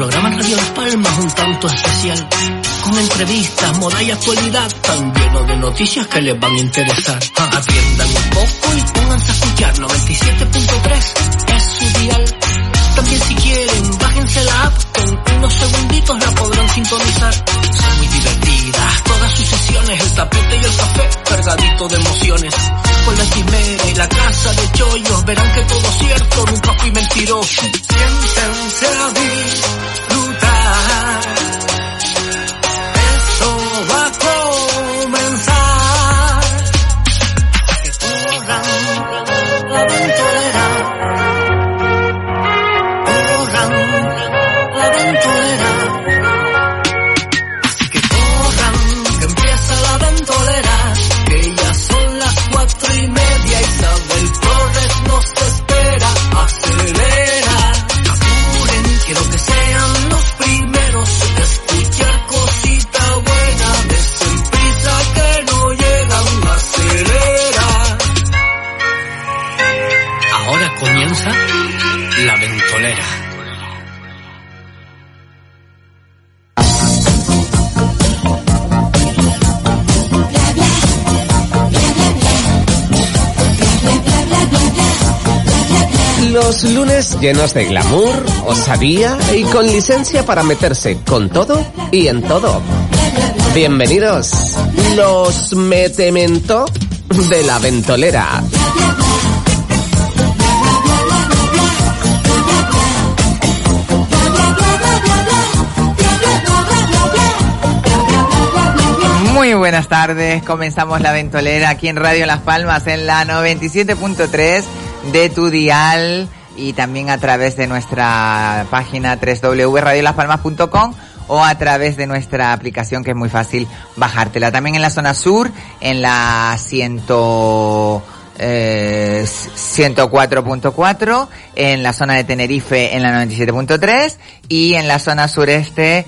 Programa Radio Las Palmas un tanto especial, con entrevistas, moda y actualidad, tan lleno de noticias que les van a interesar. Atiendan un poco y pónganse a escuchar 97.3 es su dial. También si quieren, bájense la app, con unos segunditos la podrán sintonizar. Todas sus sesiones, el tapete y el café, cargadito de emociones. Con la quimera y la casa de chollos, verán que todo cierto, nunca fui mentiroso. Siéntense a disfrutar. Los lunes llenos de glamour, osadía y con licencia para meterse con todo y en todo. Bienvenidos, los metemento de la ventolera. Muy buenas tardes, comenzamos la ventolera aquí en Radio Las Palmas en la 97.3 de tu dial y también a través de nuestra página www.radiolaspalmas.com o a través de nuestra aplicación que es muy fácil bajártela. También en la zona sur, en la ciento eh, 104.4, en la zona de Tenerife en la 97.3 y en la zona sureste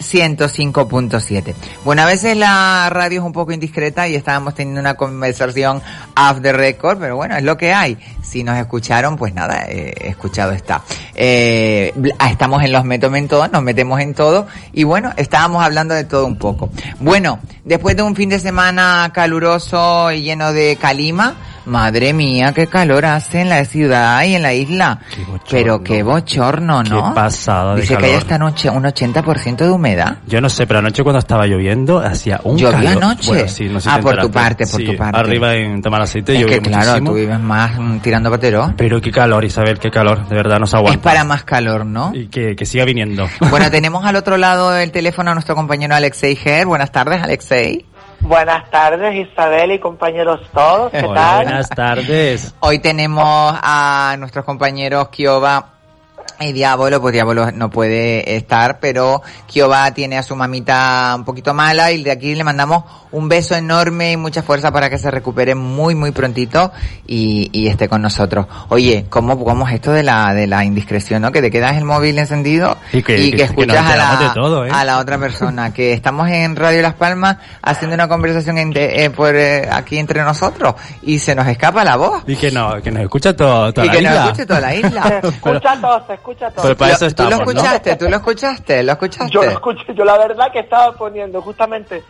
105.7. Bueno, a veces la radio es un poco indiscreta y estábamos teniendo una conversación off the record, pero bueno, es lo que hay. Si nos escucharon, pues nada, eh, escuchado está. Eh, estamos en los metos en nos metemos en todo y bueno, estábamos hablando de todo un poco. Bueno, después de un fin de semana caluroso y lleno de calima, Madre mía, qué calor hace en la ciudad y en la isla. Qué. Pero qué bochorno, ¿no? Qué pasada de Dice que hay esta noche un 80% de humedad. Yo no sé, pero anoche cuando estaba lloviendo hacía un ¿Llovió calor. anoche? Bueno, sí, no sé Ah, por tu parte, por Sí, tu parte. Arriba en Tomar Aceite Es llovió que claro, muchísimo. tú vives más mm, tirando patero. Pero qué calor, Isabel, qué calor. De verdad, no se Es aguanta. para más calor, ¿no? Y que, que siga viniendo. Bueno, tenemos al otro lado del teléfono a nuestro compañero Alexei Ger. Buenas tardes, Alexei. Buenas tardes, Isabel y compañeros todos. ¿Qué Hola, tal? buenas tardes. Hoy tenemos a nuestros compañeros Kioba y Diablo, pues Diablo no puede estar, pero Kioba tiene a su mamita un poquito mala y de aquí le mandamos un beso enorme y mucha fuerza para que se recupere muy, muy prontito y, y esté con nosotros. Oye, ¿cómo, cómo es esto de la, de la indiscreción, no? Que te quedas el móvil encendido Y que- y que- que que nos escuchas a, la, todo, ¿eh? a la otra persona. Que estamos en Radio Las Palmas haciendo una conversación entre- eh, por, eh, aquí entre nosotros y se nos escapa la voz. Y que no, que nos escucha todo, toda y la que nos isla. escuche toda la Se isla. escucha todo, se escucha todo. Pero para eso Lo- ¿Tú lo estamos, ¿no? escuchaste? ¿Tú lo escuchaste? ¿Lo escuchaste? Yo lo escuché, yo la verdad que estaba poniendo justamente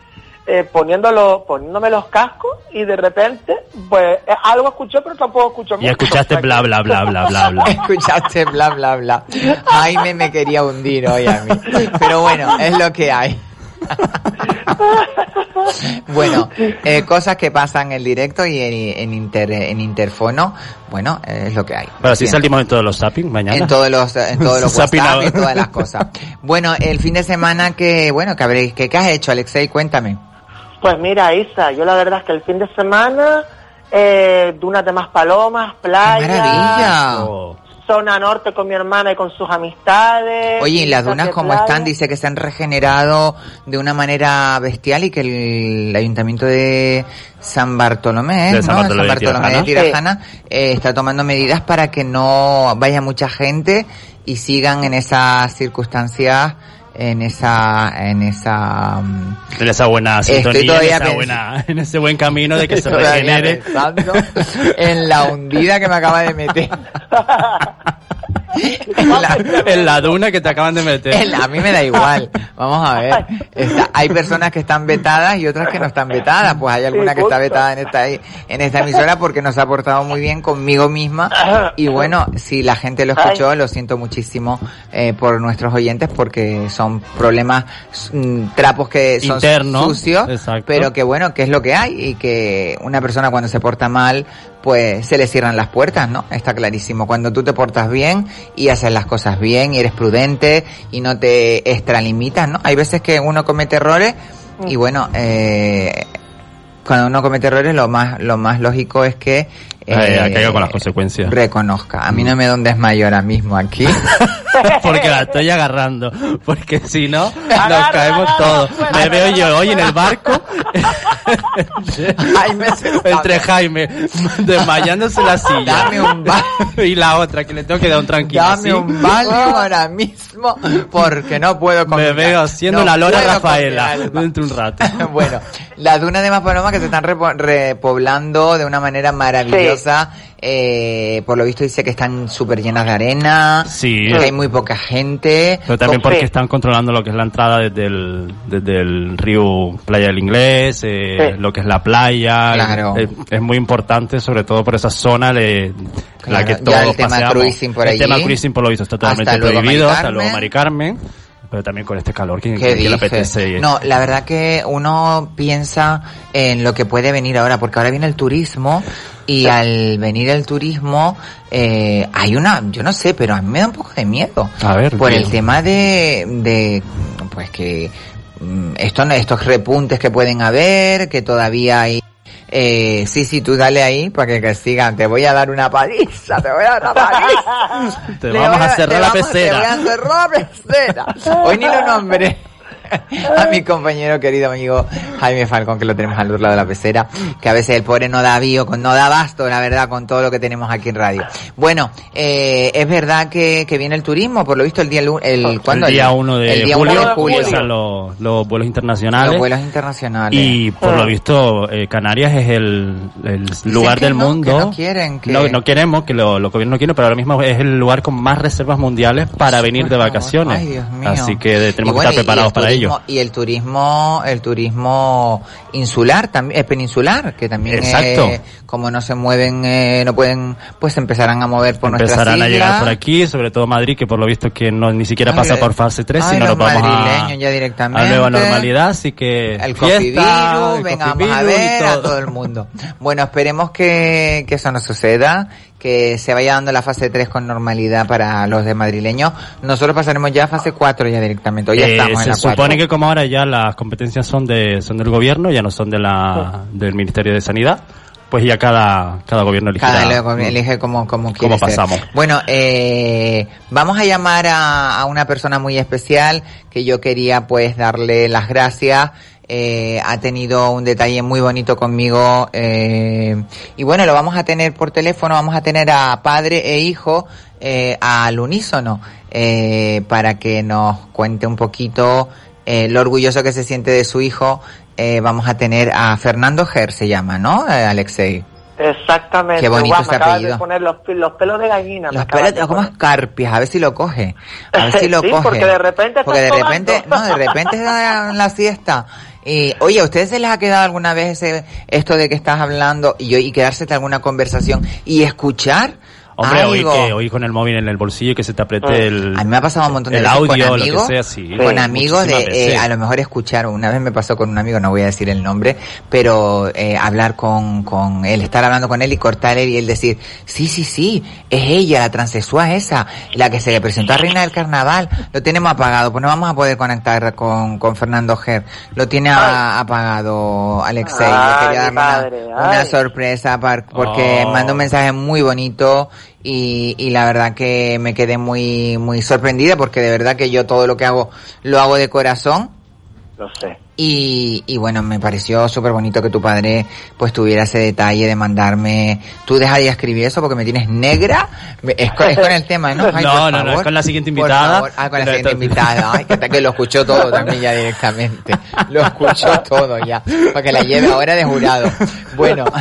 eh, poniéndolo, poniéndome los cascos y de repente, pues eh, algo escuché, pero tampoco escucho Y escuchaste bla, bla, bla, bla, bla, bla. Escuchaste bla, bla, bla. Jaime me quería hundir hoy a mí. Pero bueno, es lo que hay. bueno, eh, cosas que pasan en directo y en, en, inter, en interfono, bueno, es lo que hay. Pero si salimos en todos los zapping mañana. En todos los, en todos los Zapping WhatsApp y todas las cosas. Bueno, el fin de semana que, bueno, que habréis, que, ¿qué has hecho, Alexei? Cuéntame. Pues mira, Isa, yo la verdad es que el fin de semana, eh, dunas de más palomas, playa, maravilla! Oh. Zona norte con mi hermana y con sus amistades. Oye, ¿y las dunas playa. están? Dice que se han regenerado de una manera bestial y que el, ayuntamiento de San Bartolomé, De ¿no? San Bartolomé de Bartolomé de Tirajana. Tirajana, eh, está tomando medidas para que no vaya mucha gente y sigan en esas circunstancias, en esa, en esa, mm, En esa buena sintonía, en, esa buena, en ese buen camino de que se regenere. en la hundida que me acaba de meter. En la- En la duna que te acaban de meter. A mí me da igual. Vamos a ver. Está- hay personas que están vetadas y otras que no están vetadas. Pues hay alguna que está vetada en esta, en esta emisora porque nos ha portado muy bien conmigo misma. Y bueno, si la gente lo escuchó, lo siento muchísimo eh, por nuestros oyentes porque son problemas, mm, trapos que son sucios, exacto. pero que bueno, que es lo que hay y que una persona cuando se porta mal, pues se le cierran las puertas, ¿no? Está clarísimo. Cuando tú te portas bien y haces las cosas bien y eres prudente y no te extralimitas, ¿no? Hay veces que uno comete errores y bueno, eh, cuando uno comete errores lo más lo más lógico es que Eh, caiga con las consecuencias. reconozca. A mí no me da un desmayo ahora mismo aquí. Porque la estoy agarrando. Porque si no, nos caemos agarra, todos. Me veo yo hoy en el barco. Jaime Entre Jaime desmayándose en la silla. Dame un Y la otra que le tengo que dar un tranquilo. Dame un Valium ahora mismo porque no puedo con Me veo No la Lora Rafaela dentro de un rato. bueno, las dunas de Maspaloma que se están repo- repoblando de una manera maravillosa. Eh, por lo visto dice que están súper llenas de arena, Sí. que hay muy poca gente. Pero también Con porque fe. están controlando lo que es la entrada desde el, desde el río Playa del Inglés, eh, Sí. lo que es la playa. Claro. Es muy importante, sobre todo por esa zona de Claro, la que ya todos el tema paseamos. cruising por El tema cruising por lo visto está totalmente Hasta luego, prohibido. Mari Hasta luego, Carmen. Mari Carmen. Pero también con este calor que, ¿Qué que, le apetece. No, la verdad que uno piensa en lo que puede venir ahora, porque ahora viene el turismo y al venir el turismo eh, hay una, yo no sé, pero a mí me da un poco de miedo A ver, por el tema de, de, pues que mm, esto, estos repuntes que pueden haber, que todavía hay eh, sí, sí, tú dale ahí para que, que sigan. Te voy a dar una paliza, te voy a dar una paliza. Te vamos a te vamos-. Te a cerrar la pecera. Hoy ni lo nombré. A mi compañero querido amigo Jaime Falcón, que lo tenemos al otro lado de la pecera, que a veces el pobre no da con, no da basto, la verdad, con todo lo que tenemos aquí en radio. Bueno, eh, es verdad que, que viene el turismo, por lo visto el día, el, ¿cuándo? el día 1 de el día julio, uno de julio. comienzan los, los vuelos internacionales. Los vuelos internacionales. Y por lo visto, eh, Canarias es el, el lugar del no, mundo. que no quieren, que- No, no queremos, que lo, los gobiernos no quieren, pero ahora mismo es el lugar con más reservas mundiales para venir de vacaciones. Ay, Dios mío. Así que tenemos bueno, que estar preparados para turismo- Y el turismo, el turismo insular también, es peninsular, que también Exacto. eh, como no se mueven, eh, no pueden, pues empezarán a mover por Empezarán nuestras a llegar por aquí, sobre todo Madrid, que por lo visto que no ni siquiera pasa por fase 3, ay, sino los nos vamos a, ya directamente. a nueva normalidad, así que El fiesta, venga, vamos a ver a todo. todo el mundo. Bueno, esperemos que, que eso no suceda, que se vaya dando la fase 3 con normalidad para los de madrileños. Nosotros pasaremos ya a fase 4 ya directamente, hoy ya Eh, estamos en se la 4. supone que como ahora ya las competencias son de son del gobierno, ya no son de la del Ministerio de Sanidad, pues ya cada cada gobierno elegirá Cada luego elige como, como quiere ser. pasamos. Bueno, eh, vamos a llamar a, a una persona muy especial que yo quería pues darle las gracias. Eh, ha tenido un detalle muy bonito conmigo eh, y bueno, lo vamos a tener por teléfono, vamos a tener a padre e hijo eh, al unísono eh, para que nos cuente un poquito eh, lo orgulloso que se siente de su hijo. Eh, vamos a tener a Fernando Ger, se llama, ¿no, Alexei? Exactamente. Qué bonito Guau, me acabas apellido. de poner los, los pelos de gallina. Los pelos, de como escarpias, a ver si lo coge. A ver si lo Sí, coge. porque de repente Porque de repente, no, de repente está en la siesta Y, oye, ¿a ustedes se les ha quedado alguna vez ese, esto de que estás hablando y, y quedarse en alguna conversación y escuchar? Hombre, hoy algo? que hoy con el móvil en el bolsillo y que se te apriete el, A mí me ha pasado un montón de el veces audio, con lo amigos, que sea, sí. con amigos de eh, a lo mejor escuchar, una vez me pasó con un amigo, no voy a decir el nombre, pero eh, hablar con, con él, estar hablando con él y cortar él y él decir, sí, sí, sí, es ella, la transexual esa, la que se le presentó a Reina del Carnaval, lo tenemos apagado, pues no vamos a poder conectar con, con Fernando Ger, lo tiene a- apagado Alexei, le Ay, quería dar una, sorpresa par- porque Oh. mandó un mensaje muy bonito y, y la verdad que me quedé muy muy sorprendida porque de verdad que yo todo lo que hago lo hago de corazón Lo sé. y, y bueno me pareció súper bonito que tu padre pues tuviera ese detalle de mandarme tú deja de escribir eso porque me tienes negra es con, es con el tema ¿no? Ay, No, no, no, es con la siguiente Por invitada. favor. ah con la siguiente invitada Ay, que, hasta que lo escuchó todo también ya directamente lo escuchó todo ya para que la lleve ahora de jurado bueno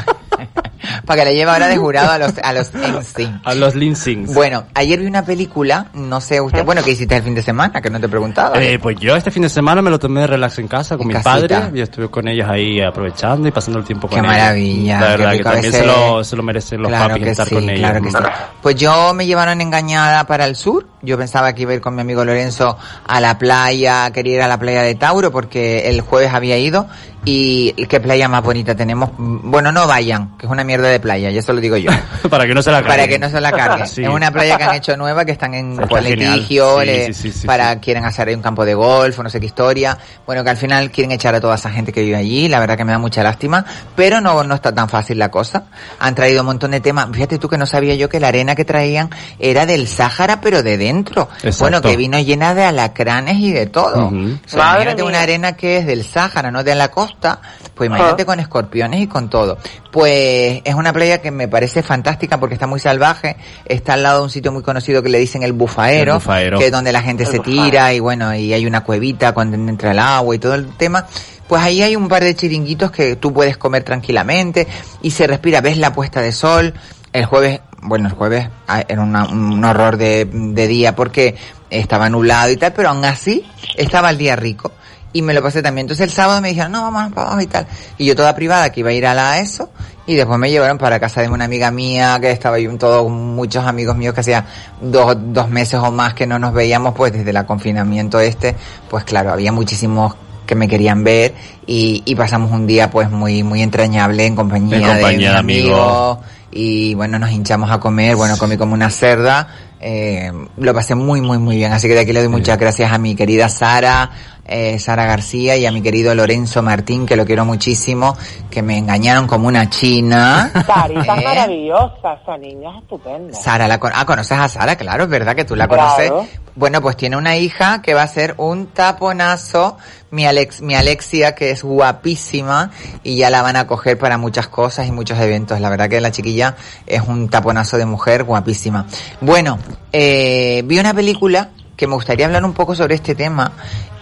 para que la lleve ahora de jurado a los a los NSYNC. A los Linsings. Bueno, ayer vi una película, no sé usted, bueno, ¿qué hiciste el fin de semana? Que no te preguntaba. Eh, pues yo este fin de semana me lo tomé de relax en casa con En mis casita. padres y estuve con ellos ahí aprovechando y pasando el tiempo Qué con ellos. maravilla. La qué verdad que también veces- se lo, se lo merecen los claro papis que estar sí, con ellos. Claro que sí. Pues yo me llevaron engañada para el sur. Yo pensaba que iba a ir con mi amigo Lorenzo a la playa, quería ir a la playa de Tauro porque el jueves había ido y qué playa más bonita tenemos. Bueno, no vayan, que es una mierda de playa, y eso lo digo yo. Para que no se la para carguen. que no se la carguen. Sí. Es una playa que han hecho nueva, que están en Está litigio, Sí, le- sí, sí, sí, para sí. quieren hacer ahí un campo de golf, o no sé qué historia. Bueno, que al final quieren echar a toda esa gente que vive allí, la verdad que me da mucha lástima, pero no, no está tan fácil la cosa. Han traído un montón de temas. Fíjate tú que no sabía yo que la arena que traían era del Sáhara, pero de dentro. Exacto. Bueno, que vino llena de alacranes y de todo. O sea, Madre imagínate una arena que es del Sáhara, no de la costa, pues imagínate Ajá. con escorpiones y con todo. Pues es una playa que me parece fantástica porque está muy salvaje, está al lado de un sitio muy conocido que le dicen el bufaero, El Bufaero. que es donde la gente El se Bufaero. tira y bueno, y hay una cuevita cuando entra el agua y todo el tema. Pues ahí hay un par de chiringuitos que tú puedes comer tranquilamente y se respira, ves la puesta de sol. El jueves, bueno, el jueves ah, era una- un horror de, de día porque estaba nublado y tal, pero aún así estaba el día rico y me lo pasé también. Entonces el sábado me dijeron, no, vamos para abajo y tal. Y yo toda privada que iba a ir a la ESO y después me llevaron para casa de una amiga mía que estaba ahí, todos muchos amigos míos que hacía dos, dos meses o más que no nos veíamos pues desde el confinamiento este, pues claro, había muchísimos que me querían ver y, y pasamos un día pues muy muy entrañable en compañía, En compañía de, de amigos. amigos y bueno nos hinchamos a comer bueno comí como una cerda eh, lo pasé muy muy muy bien así que de aquí le doy muchas gracias a mi querida Sara eh, Sara García y a mi querido Lorenzo Martín que lo quiero muchísimo que me engañaron como una china Sarita Eh, maravillosa, esa niña es estupenda. Sara, la ah, conoces a Sara, claro, es verdad que tú la Claro. conoces. Bueno, pues tiene una hija que va a ser un taponazo, mi Alex, mi Alexia, que es guapísima, y ya la van a coger para muchas cosas y muchos eventos. La verdad que la chiquilla es un taponazo de mujer guapísima. Bueno, eh, vi una película que me gustaría hablar un poco sobre este tema.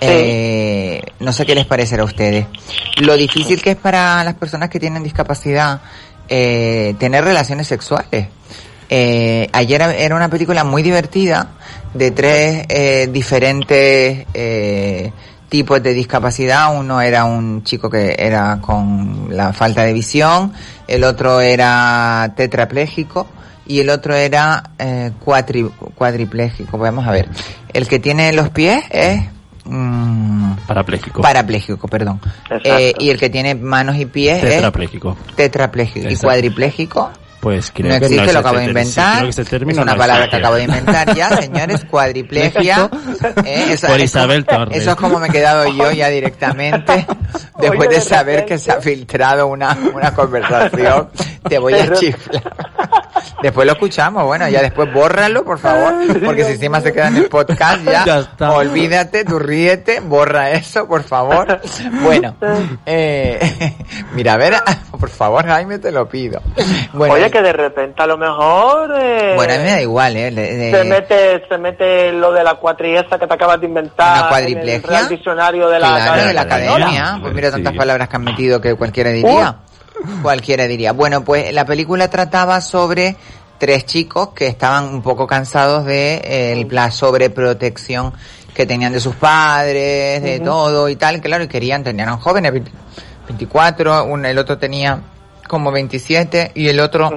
Eh, no sé qué les parecerá a ustedes. Lo difícil que es para las personas que tienen discapacidad eh, tener relaciones sexuales. Eh, ayer era una película muy divertida de tres eh, diferentes eh, tipos de discapacidad. Uno era un chico que era con la falta de visión, el otro era tetrapléjico y el otro era eh, cuatri- cuadripléjico. Vamos a ver. El que tiene los pies es... mm, Parapléjico. parapléjico, perdón. Eh, y el que tiene manos y pies Tetrapléjico. es tetrapléjico. ¿Y cuadripléjico? Pues creo No que existe, lo acabo de sí, inventar. término es una no palabra existe. que acabo de inventar ya, señores. Cuadriplegia. Eh, eso, Por es Isabel como, Torres. Eso es como me he quedado yo ya directamente. Después de saber que se ha filtrado una, una conversación, te voy a chiflar. Después lo escuchamos, bueno, ya después bórralo, por favor, porque si encima se queda en el podcast ya, Ya está. olvídate, tú ríete, borra eso, por favor. Bueno, eh, mira, a ver, por favor, Jaime, te lo pido. Bueno, Oye, que de repente a lo mejor... eh, bueno, a mí me da igual, ¿eh? Le- de- se mete, se mete lo de la cuatriesta que te acabas de inventar. ¿Una cuadriplegia? En el Diccionario de la claro, Academia de la academia. Pues mira tantas Sí. palabras que han metido que cualquiera diría. Cualquiera diría. Bueno, pues la película trataba sobre tres chicos que estaban un poco cansados de eh, el- la sobreprotección que tenían de sus padres, de todo y tal, claro, y querían, tenían jóvenes, 20 24, un, el otro tenía como 27 y el otro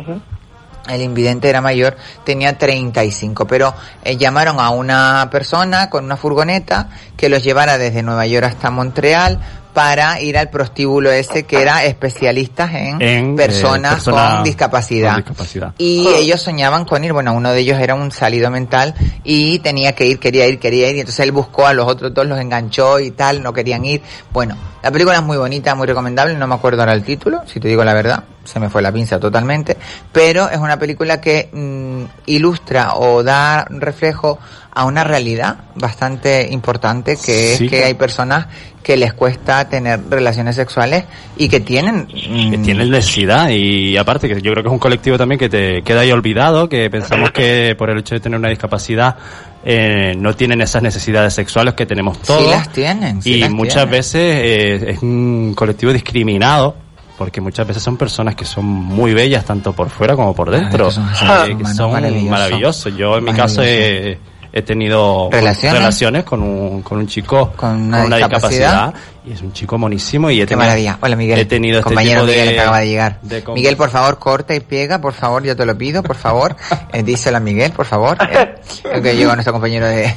el invidente era mayor, tenía 35, pero eh, llamaron a una persona con una furgoneta que los llevara desde Nueva York hasta Montreal para ir al prostíbulo ese que era especialistas en, En, eh, personas persona con discapacidad. con discapacidad. Y ellos soñaban con ir, bueno, uno de ellos era un salido mental y tenía que ir, quería ir, quería ir, y entonces él buscó a los otros dos, los enganchó y tal, no querían ir. Bueno, la película es muy bonita, muy recomendable, no me acuerdo ahora el título, si te digo la verdad, se me fue la pinza totalmente, pero es una película que mm, ilustra o da reflejo a una realidad bastante importante que Sí, es que hay personas que les cuesta tener relaciones sexuales y que tienen que mm, tienen necesidad y aparte que yo creo que es un colectivo también que te queda ahí olvidado, que pensamos que por el hecho de tener una discapacidad eh, no tienen esas necesidades sexuales que tenemos todos. Sí las tienen, sí y las muchas tienen. veces eh, es un colectivo discriminado porque muchas veces son personas que son muy bellas tanto por fuera como por dentro, que son eh, que maravillosos. maravillosos. Yo en mi caso he, he tenido ¿Relaciones? relaciones con un, con un chico Con una discapacidad. discapacidad. y es un chico monísimo y he Qué tenido, maravilla. Hola Miguel. he tenido este compañero tipo de, Miguel que acaba de llegar. de Miguel, por favor, corta y pega, por favor, yo te lo pido, por favor. Eh, díselo a Miguel, por favor. Eh, que llegó nuestro compañero de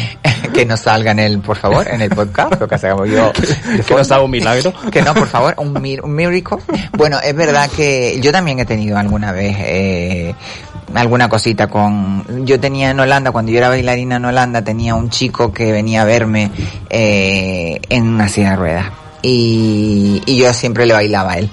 que no salga en el, por favor, en el podcast, lo que hagamos yo. que nos haga un milagro. Que no, por favor, un, mir- un miracle. Bueno, es verdad que yo también he tenido alguna vez eh, alguna cosita con... Yo tenía en Holanda, cuando yo era bailarina en Holanda, tenía un chico que venía a verme eh, en una silla de ruedas. Y, y yo siempre le bailaba a él.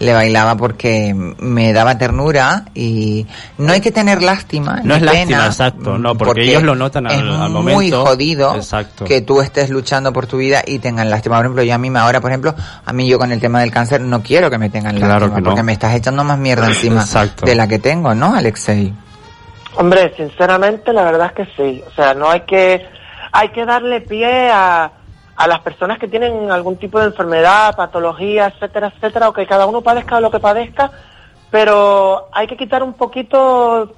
Le bailaba porque me daba ternura y no hay que tener lástima. No es lástima, pena, exacto, no, porque ellos lo notan al- es al muy momento. jodido Exacto. que tú estés luchando por tu vida y tengan lástima. Por ejemplo, yo a mí ahora, por ejemplo, a mí yo con el tema del cáncer no quiero que me tengan Claro lástima no. porque me estás echando más mierda encima Exacto. de la que tengo, ¿no, Alexei? Hombre, sinceramente, la verdad es que sí. O sea, no hay que, hay que darle pie a, a las personas que tienen algún tipo de enfermedad, patología, etcétera, etcétera, o que cada uno padezca lo que padezca, pero hay que quitar un poquito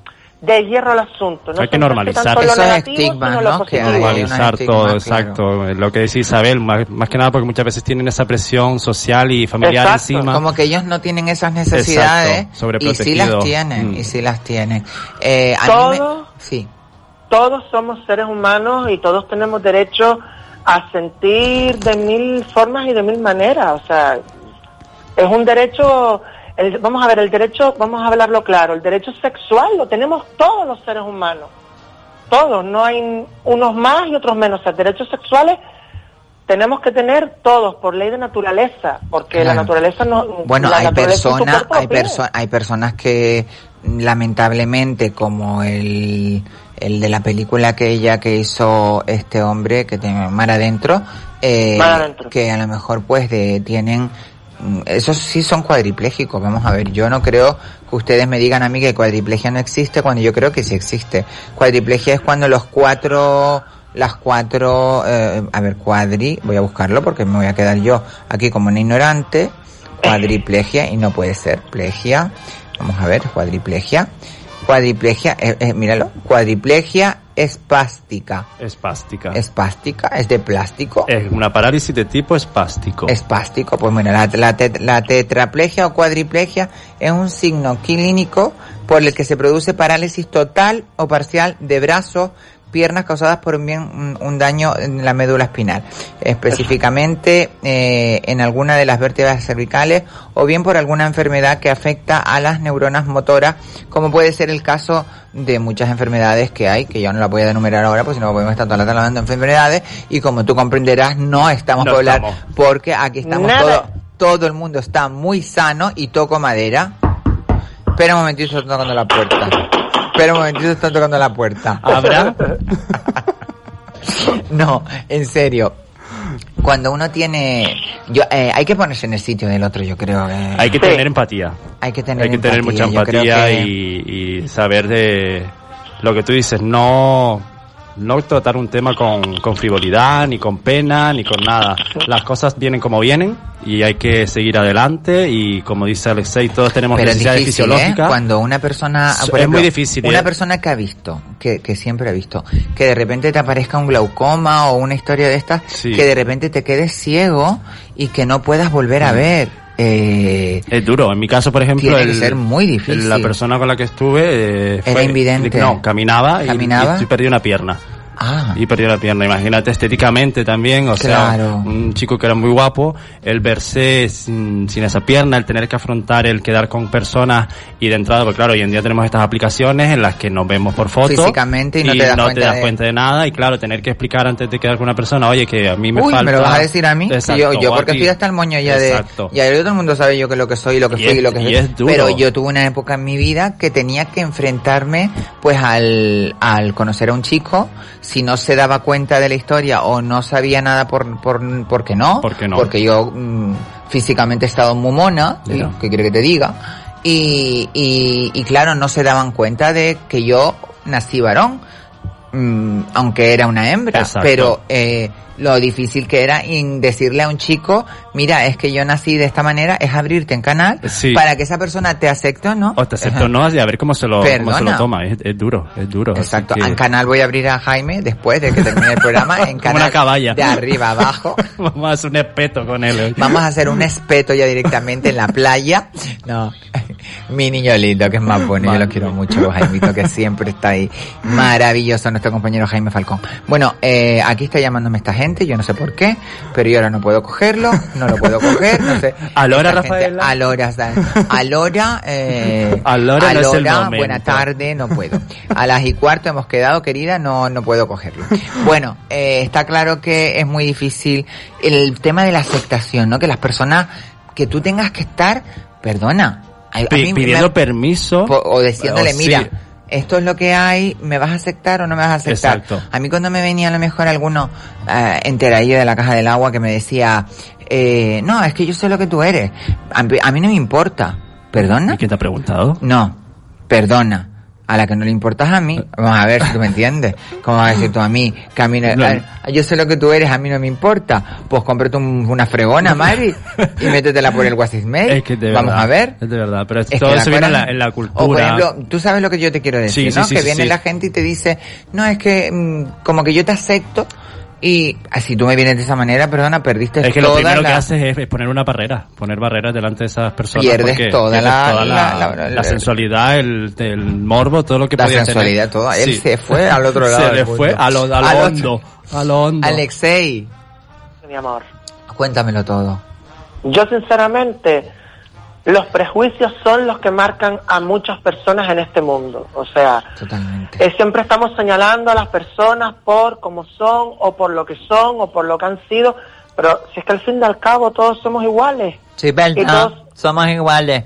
de hierro al asunto. No Hay que normalizar. tanto en lo Esos negativo, en lo ¿no? que normalizar estigma, todo, claro. exacto. Lo que dice Isabel, más, más que nada porque muchas veces tienen esa presión social y familiar Exacto. encima. Como que ellos no tienen esas necesidades Exacto, y sí las tienen, Mm. y sí las tienen. Eh, a mí me- Todo- Sí. todos somos seres humanos y todos tenemos derecho a sentir de mil formas y de mil maneras. O sea, es un derecho, el- vamos a ver, el derecho, vamos a hablarlo claro, el derecho sexual lo tenemos todos los seres humanos. Todos, no hay unos más y otros menos. O sea, derechos sexuales tenemos que tener todos por ley de naturaleza, porque la naturaleza no... Bueno, hay personas, hay, perso- hay personas que lamentablemente, como el, el de la película aquella que hizo este hombre que tiene mar adentro, eh, Mar adentro. que a lo mejor pues de, tienen esos sí son cuadriplégicos, vamos a ver, yo no creo que ustedes me digan a mí que cuadriplegia no existe cuando yo creo que sí existe. Cuadriplegia es cuando los cuatro las cuatro, eh, a ver, cuadri, voy a buscarlo porque me voy a quedar yo aquí como un ignorante, cuadriplegia y no puede ser plegia, vamos a ver, cuadriplegia, cuadriplegia, eh, eh, míralo, cuadriplegia espástica, Espástica. espástica, es de plástico, Es una parálisis de tipo espástico. espástico, pues mira, la, la la tetraplegia o cuadriplegia es un signo clínico por el que se produce parálisis total o parcial de brazos, piernas causadas por un, bien, un, un daño en la médula espinal, específicamente eh, en alguna de las vértebras cervicales o bien por alguna enfermedad que afecta a las neuronas motoras, como puede ser el caso de muchas enfermedades que hay, que yo no la voy a enumerar ahora, pues si no podemos estar toda la tarde hablando de enfermedades, y como tú comprenderás, no estamos No para hablar, estamos. porque aquí estamos Nada. todo, todo el mundo está muy sano y toco madera. Espera un momentito, está tocando la puerta. Espera un momentito, está tocando la puerta. ¿Habrá? No, en serio. Cuando uno tiene, yo, eh, hay que ponerse en el sitio del otro, yo creo. eh. Hay que Sí. tener empatía. Hay que tener Hay que tener mucha empatía que- y, y saber de lo que tú dices. No, No tratar un tema con, con frivolidad, ni con pena, ni con nada. Las cosas vienen como vienen y hay que seguir adelante y como dice Alexei, todos tenemos Pero es necesidades difícil, ¿eh? fisiológicas. Cuando una persona, Es por muy difícil, una ¿eh? persona que ha visto, que, que siempre ha visto, que de repente te aparezca un glaucoma o una historia de estas, Sí. que de repente te quedes ciego y que no puedas volver a ver. Eh, Es duro. En mi caso, por ejemplo, Tiene que ser muy difícil. La persona con la que estuve eh, Era fue- invidente. No, caminaba, y- ¿Caminaba? Y, y perdí una pierna. Ah, Y perdió la pierna, imagínate estéticamente también, o Claro. sea, un chico que era muy guapo, el verse sin, sin esa pierna, el tener que afrontar el quedar con personas y de entrada, porque claro, hoy en día tenemos estas aplicaciones en las que nos vemos por foto. Físicamente y no te das cuenta de- cuenta de nada y claro, tener que explicar antes de quedar con una persona, oye, que a mí me Uy, falta... me lo vas a decir a mí. Exacto, yo, yo porque estoy hasta el moño ya Exacto. de... Ya todo el mundo sabe yo que lo que soy, lo que Y fui y es- lo que y soy. Pero yo tuve una época en mi vida que tenía que enfrentarme pues al, al conocer a un chico, si no se daba cuenta de la historia o no sabía nada por, por, porque no. ¿Por qué no? Porque yo mm, físicamente he estado muy mona, ¿sí? ¿qué quiere que te diga? Y, y, y claro, no se daban cuenta de que yo nací varón, mm, aunque era una hembra, Exacto. pero eh, lo difícil que era en decirle a un chico, mira, es que yo nací de esta manera, es abrirte en canal Sí. para que esa persona te acepte o no. O te acepto o no, y a ver cómo se lo, cómo se lo toma. Es, es duro, es duro. Exacto. que- En canal voy a abrir a Jaime después de que termine el programa. En Como canal una caballa. de arriba abajo. Vamos a hacer un espeto con él. Vamos a hacer un espeto ya directamente en la playa. No, mi niño lindo, que es más bueno, yo lo quiero mucho, Jaimito, que siempre está ahí. Maravilloso nuestro compañero Jaime Falcón. Bueno, eh, aquí está llamándome esta gente, yo no sé por qué, pero yo ahora no puedo cogerlo, no lo puedo coger, no sé. Alora, Rafaela. Alora, Alora, eh, Alora no buena tarde, no puedo. A las y cuarto hemos quedado, querida, no, no puedo cogerlo. Bueno, eh, está claro que es muy difícil el tema de la aceptación, ¿no? Que las personas, que tú tengas que estar, perdona, a- me- pidiendo permiso. po- o diciéndole, o sí. Esto es lo que hay, ¿me vas a aceptar o no me vas a aceptar? Exacto. A mí cuando me venía a lo mejor alguno eh, enteradillo de la caja del agua que me decía, eh, no, es que yo sé lo que tú eres, a, mí- a mí no me importa, ¿perdona? ¿Y quién te ha preguntado? No, perdona. A la que no le importas a mí, vamos a ver si tú me entiendes. ¿Cómo vas a decir tú a mí? Que a mí no- No. a- yo sé lo que tú eres, a mí no me importa. Pues cómprate un- una fregona, Mari, y métetela por el Guasismail. Es que Vamos verdad, a ver. Es de verdad, pero Es que todo la eso viene en la, en la cultura. O por ejemplo, tú sabes lo que yo te quiero decir, Sí, ¿no? sí, que viene la gente y te dice, no, es que mm, como que yo te acepto y así tú me vienes de esa manera, perdona, perdiste es que lo toda primero que la- haces es, es poner una barrera, poner barreras delante de esas personas. Pierdes toda la- toda la- la- la- sensualidad, el, el morbo, todo lo que La podía sensualidad, tener. todo. Él Sí. se fue al otro lado Se le fue a lo, a lo otro- hondo. A lo hondo. Alexei, Mi amor. cuéntamelo todo. Yo sinceramente, los prejuicios son los que marcan a muchas personas en este mundo. O sea, eh, siempre estamos señalando a las personas por cómo son o por lo que son o por lo que han sido, pero si es que al fin y al cabo todos somos iguales. Sí, verdad. todos- Somos iguales.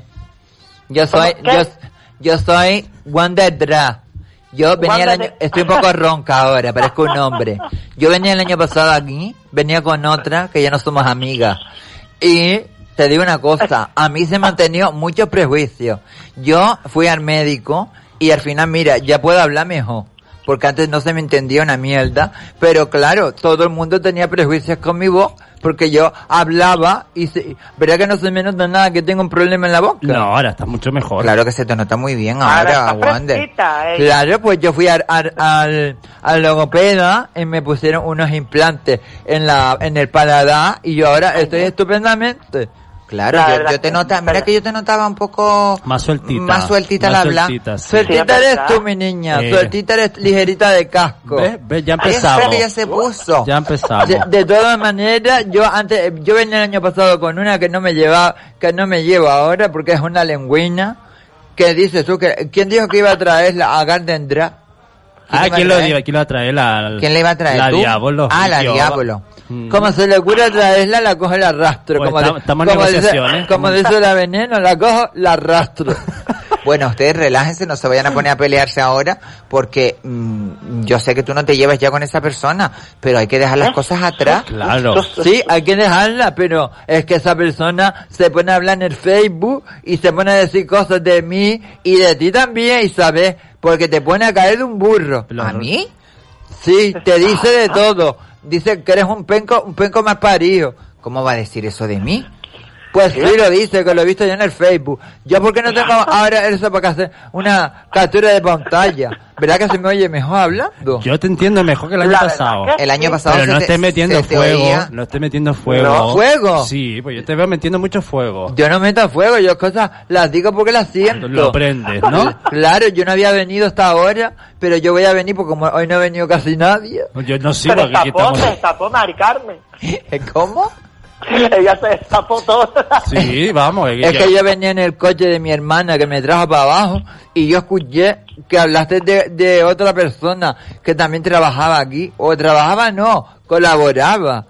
Yo soy, yo, yo soy Wanda Dra. Yo venía el año, de- estoy un poco ronca ahora, parezco un hombre. Yo venía el año pasado aquí, venía con otra, que ya no somos amigas. Y te digo una cosa, a mí se me han tenido muchos prejuicios. Yo fui al médico y al final, mira, ya puedo hablar mejor. Porque antes no se me entendía una mierda. Pero claro, todo el mundo tenía prejuicios con mi voz. Porque yo hablaba y se, ¿verdad que no se me nota nada que tengo un problema en la boca? No, ahora está mucho mejor. Claro que se te nota muy bien Ahora ahora, Wander. eh. Claro, pues yo fui al, al, al, al logopeda y me pusieron unos implantes en la en el paladar y yo ahora estoy estupendamente. Claro, La yo, te que- nota, mira que yo te notaba un poco Más sueltita. más sueltita Más al hablar. sueltita, sí. Sueltita Sí, es eres tú, mi niña. Eh. Sueltita eres ligerita de casco. ¿Ves? ¿Ves? Ya empezamos. espera, ya se puso. Ya empezamos. De, de todas maneras, yo antes, yo venía el año pasado con una que no me lleva, que no me llevo ahora porque es una lengüina. que dices tú? que ¿Quién dijo que iba a traerla a Garden Dra? Ah, ¿quién lo, ¿quién lo va a traer? La, ¿Quién le iba a traer? La ¿Tú? Diablo. Ah, la Diablo. Mm. Como se le ocurre traerla, la coge, la arrastro. Pues como estamos- de- en como dice, negociaciones. como dice la veneno, la cojo, la arrastro. bueno, ustedes relájense, no se vayan a poner a pelearse ahora, porque mm, yo sé que tú no te llevas ya con esa persona, pero hay que dejar las cosas atrás. Claro. Sí, hay que dejarla, pero es que esa persona se pone a hablar en el Facebook y se pone a decir cosas de mí y de ti también, Isabel, porque te pone a caer de un burro. ¿A mí? Sí, te dice de todo. Dice que eres un penco, un penco más parido. ¿Cómo va a decir eso de mí? Pues sí lo dice, que lo he visto yo en el Facebook. Yo porque no tengo ahora eso para hacer una captura de pantalla. ¿Verdad que se me oye mejor hablando? Yo te entiendo mejor que el año La pasado. El año pasado Pero no se estés metiendo se fuego, no estés metiendo fuego. ¿No? ¿Fuego? Sí, pues yo te veo metiendo mucho fuego. Yo no meto fuego, yo cosas las digo porque las siento. Lo prendes, ¿no? Claro, yo no había venido hasta ahora, pero yo voy a venir porque como hoy no ha venido casi nadie. Yo no sigo, se que aquí se estamos... destapó Mari Carmen. ¿Cómo? Ella se destapó todo. Sí, vamos. Es que yo venía en el coche de mi hermana que me trajo para abajo y yo escuché que hablaste de, de otra persona que también trabajaba aquí. O trabajaba, no, colaboraba.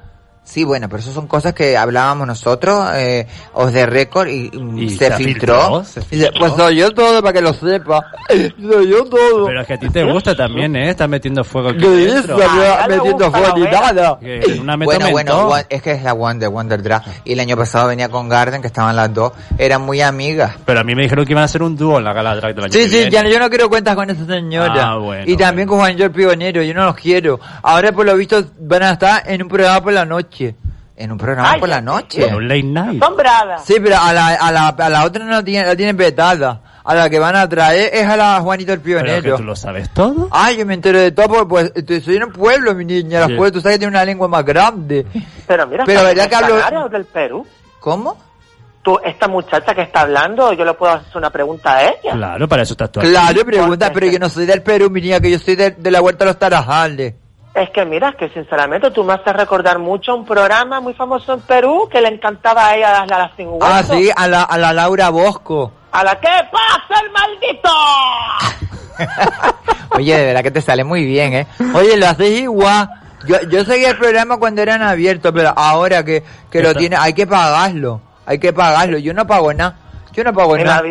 Sí, bueno, pero eso son cosas que hablábamos nosotros, eh, os de récord y, Y se, se filtró. filtró, se Y dice, pues soy yo todo para que lo sepa. Soy yo todo. Pero es que a ti te gusta también, ¿eh? Estás metiendo fuego aquí ¿Qué. Yo Ah, metiendo gusta fuego ni nada. Que una meta Bueno, bueno, es que es la Wonder, Wonder Drag. Y el año pasado venía con Garden, que estaban las dos, eran muy amigas. Pero a mí me dijeron que iban a hacer un dúo en la gala drag del año Sí, que sí, viene. ya, yo no quiero cuentas con esa señora. Ah, bueno, y también bueno. con Juan George Pionero, yo no los quiero. Ahora por lo visto van a estar en un programa por la noche. En un programa Ay, por la noche. En un late night. Sombrada. Sí, pero a la, a la, a la otra no la tienen, la tienen vetada. A la que van a traer es a la Juanito el Pero que Pionero. tú lo sabes todo. Ay, yo me entero de todo porque pues, estoy- soy en un pueblo, mi niña. Sí. pueblos, tú sabes que tiene una lengua más grande. Pero mira, Pero ¿está ¿verdad que hablo- del Perú? ¿Cómo? Tú, esta muchacha que está hablando, yo le puedo hacer una pregunta a ella. Claro, para eso estás tú aquí. Claro, pregunta, pero yo no soy del Perú, mi niña, que yo soy de, de la Huerta de los Tarajales. Es que mira, que sinceramente tú me haces recordar mucho un programa muy famoso en Perú que le encantaba a ella darle a las sin hueso. Ah, sí, a la, a la Laura Bosco. A la que pasa el maldito. Oye, de verdad que te sale muy bien, ¿eh? Oye, lo haces igual. Yo, yo seguía el programa cuando eran abiertos, pero ahora que, que lo tiene, hay que pagarlo. Hay que pagarlo. Yo no pago nada. Yo no pago nada.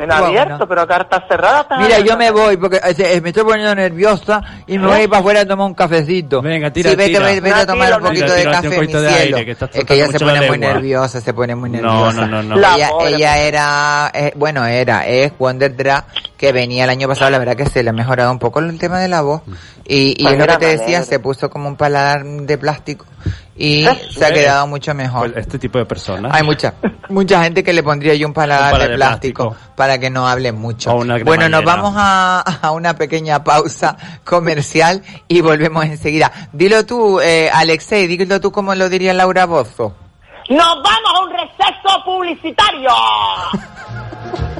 En No, abierto, no. pero carta cerrada. estás Mira, yo me voy porque eh, me estoy poniendo nerviosa y me voy a ir para afuera a tomar un cafecito. Venga, tira, sí, vete, tira. vete, vete a tomar un poquito tira, de café, mi de cielo. aire, que estás es que ella se pone muy nerviosa, se pone muy No, nerviosa. no, no, no. La Ella, pobre. ella era, eh, bueno, era, es Wonder Drag, que venía el año pasado, la verdad que se le ha mejorado un poco el tema de la voz. Y, y Pues es lo que te decía, se puso como un paladar de plástico y ¿Eh? se ha quedado mucho mejor. Pues este tipo de personas. Hay mucha, mucha gente que le pondría yo un paladar, Un paladar de, de plástico, plástico. para que no hable mucho. Bueno, nos vamos a, a una pequeña pausa comercial y volvemos enseguida. Dilo tú, eh, Alexei, dilo tú como lo diría Laura Bozo. ¡Nos vamos a un receso publicitario!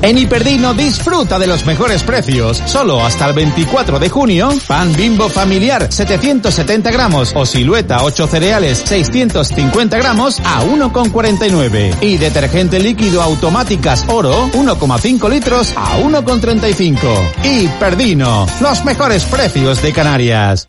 En Hiperdino disfruta de los mejores precios. Solo hasta el 24 de junio, pan bimbo familiar 770 gramos o silueta 8 cereales 650 gramos a 1,49. Y detergente líquido automáticas oro 1,5 litros a 1,35. Hiperdino, los mejores precios de Canarias.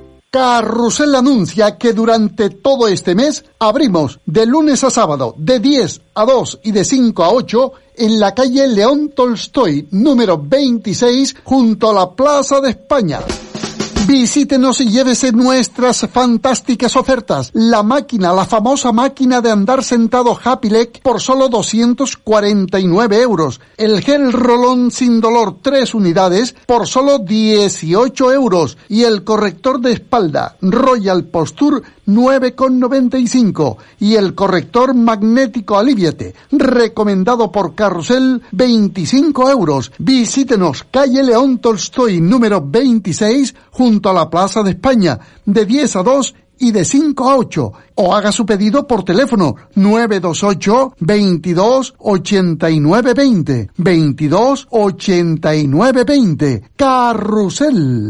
Carrusel anuncia que durante todo este mes abrimos de lunes a sábado de 10 a 2 y de 5 a 8 en la calle León Tolstoy número 26 junto a la Plaza de España. Visítenos y llévese nuestras fantásticas ofertas. La máquina, la famosa máquina de andar sentado Happylec por solo 249 euros. El gel rolón sin dolor 3 unidades por solo 18 euros. Y el corrector de espalda Royal Posture 9,95. Y el corrector magnético Aliviate, recomendado por Carrusel 25 euros. Visítenos calle León Tolstoy número 26 junto a la Plaza de España de 10 a 2 y de 5 a 8 o haga su pedido por teléfono 928 22 89 20 22 89 20 Carrusel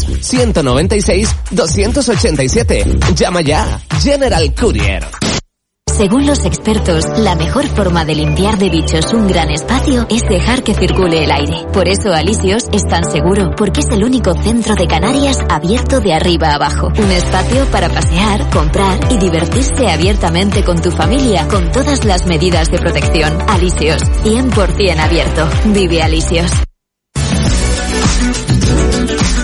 902-196-287. Llama ya. General Courier. Según los expertos, la mejor forma de limpiar de bichos un gran espacio es dejar que circule el aire. Por eso Alicios es tan seguro, porque es el único centro de Canarias abierto de arriba a abajo. Un espacio para pasear, comprar y divertirse abiertamente con tu familia, con todas las medidas de protección. Alicios, 100% abierto. Vive Alicios.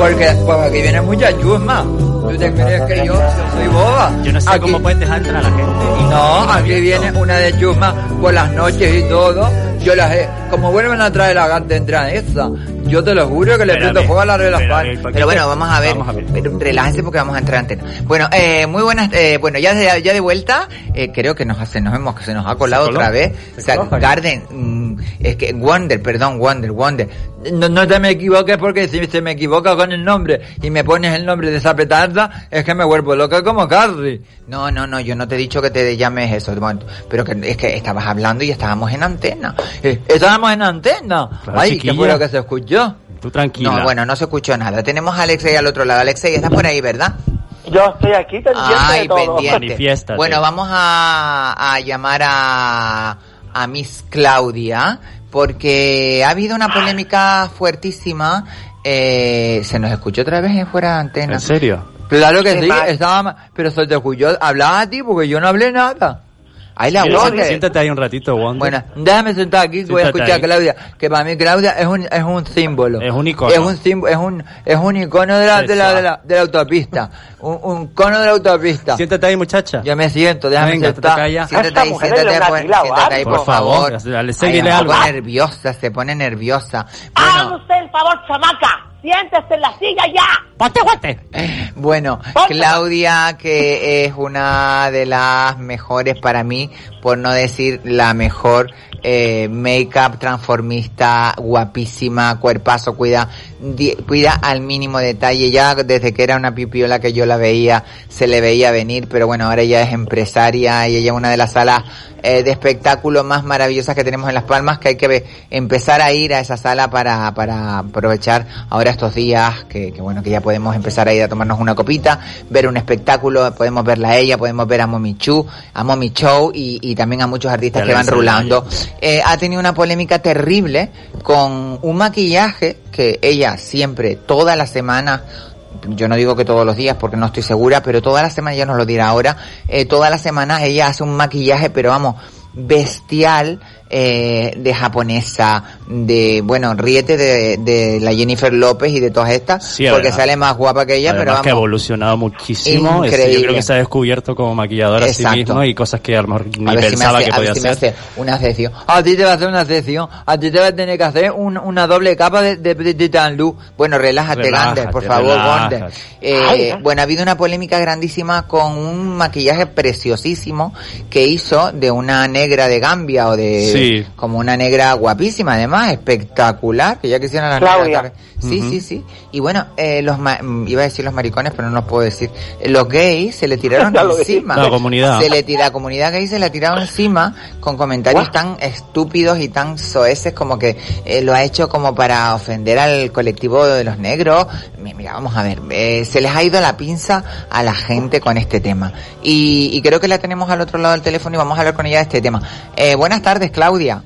Porque, porque aquí viene mucha chusma. ¿Tú te crees que yo soy boba? Yo no sé Aquí- cómo puedes dejar entrar a la gente. No, aquí viene una de chusma por las noches y todo. Yo las he, como vuelven a traer la gante entra esa. Yo te lo juro que le a prendo ver, fuego a la de las pero a palmas. ver, Pero bueno, vamos a ver. Pero Relájense porque vamos a entrar a antena. Bueno, eh, muy buenas, eh, bueno, ya de, ya de vuelta, eh, creo que nos hace, nos vemos que se nos ha colado otra vez. Se O sea, Garden, es que Wonder, perdón, Wonder, Wonder. No, no te me equivoques porque si se me equivoca con el nombre y me pones el nombre de esa petarda, es que me vuelvo loca como Carrie. No, no, no, yo no te he dicho que te llames eso, bueno, pero que es que estabas hablando y estábamos en antena. Eh, estábamos en antena. Claro, Ay, ¿qué chiquilla. fue lo que se escuchó? Tú tranquila. No, bueno, no se escuchó nada. Tenemos a Alexei al otro lado. Alexei, estás por ahí, ¿verdad? Yo estoy aquí pendiente Ay, de todo. pendiente. Bueno, vamos a, a llamar a, a Miss Claudia porque ha habido una polémica fuertísima. Eh, se nos escuchó otra vez en fuera de antena. ¿En serio? Claro que sí, estaba pero se te escuchó, hablaba a ti porque yo no hablé nada. Ahí la Siéntate- Wonder. Siéntate ahí un ratito, Wonder. Bueno, déjame sentar aquí que voy a escuchar a ahí. Claudia, que para mí Claudia es un, es un símbolo. Es un icono. Es un símbolo, es un, es un icono de la, de la, de la, de la autopista. Un, un cono de la autopista. Siéntate ahí, muchacha. Yo me siento, déjame Venga, tú te sentar. Siéntate ahí, siéntate, pues, siéntate ahí, por favor. Ay, se pone nerviosa, se pone nerviosa. Haga usted el favor, chamaca. Siéntese en la silla ya. ¡Ponte guante! Bueno, Claudia, que es una de las mejores para mí, por no decir la mejor eh, make-up transformista, guapísima, cuerpazo, cuida, cuida al mínimo detalle. Ya desde que era una pipiola que yo la veía, se le veía venir, pero bueno, ahora ella es empresaria y ella es una de las salas eh, de espectáculo más maravillosas que tenemos en Las Palmas, que hay que empezar a ir a esa sala para, para aprovechar ahora estos días, que, que bueno, que ya podemos empezar a ir a tomarnos una copita, ver un espectáculo, podemos verla a ella, podemos ver a Momi Chu, a Momi Show y, y también a muchos artistas Ya que van rulando. Eh, ha tenido una polémica terrible con un maquillaje que ella siempre, toda la semana, yo no digo que todos los días porque no estoy segura, pero toda la semana, ella nos lo dirá ahora, eh, toda la semana ella hace un maquillaje, pero vamos, bestial eh, de japonesa, de, bueno, ríete de, de la Jennifer López y de todas estas, Sí, porque sale más guapa que ella, pero Además que ha vamos. evolucionado muchísimo. Es- Increíble. Yo creo que se ha descubierto como maquilladora a sí mismo y cosas que a lo mejor ni A ver si pensaba hace- que podía si hacer. hace una sesión. A ti te va a hacer una sesión, a ti te va a tener que hacer un- una doble capa de, de, de Titan Lu. Bueno, relájate, Relájate, Gander, por favor. Gander. Eh, Ay, bueno, ha habido una polémica grandísima con un maquillaje preciosísimo que hizo de una negra de Gambia o de Sí. Como una negra guapísima, además, espectacular, que ya quisieran las Claudia. negras. Sí, sí, sí. Y bueno, eh, los ma- mm, iba a decir los maricones, pero no los puedo decir. Los gays se le tiraron encima. La comunidad. Se le tira, la comunidad gay se la tiraron encima con comentarios tan estúpidos y tan soeces como que eh, lo ha hecho como para ofender al colectivo de los negros. Mi- Mira, vamos a ver, eh, se les ha ido la pinza a la gente con este tema. Y, y creo que la tenemos al otro lado del teléfono y vamos a hablar con ella de este tema. Eh, buenas tardes, Claudia.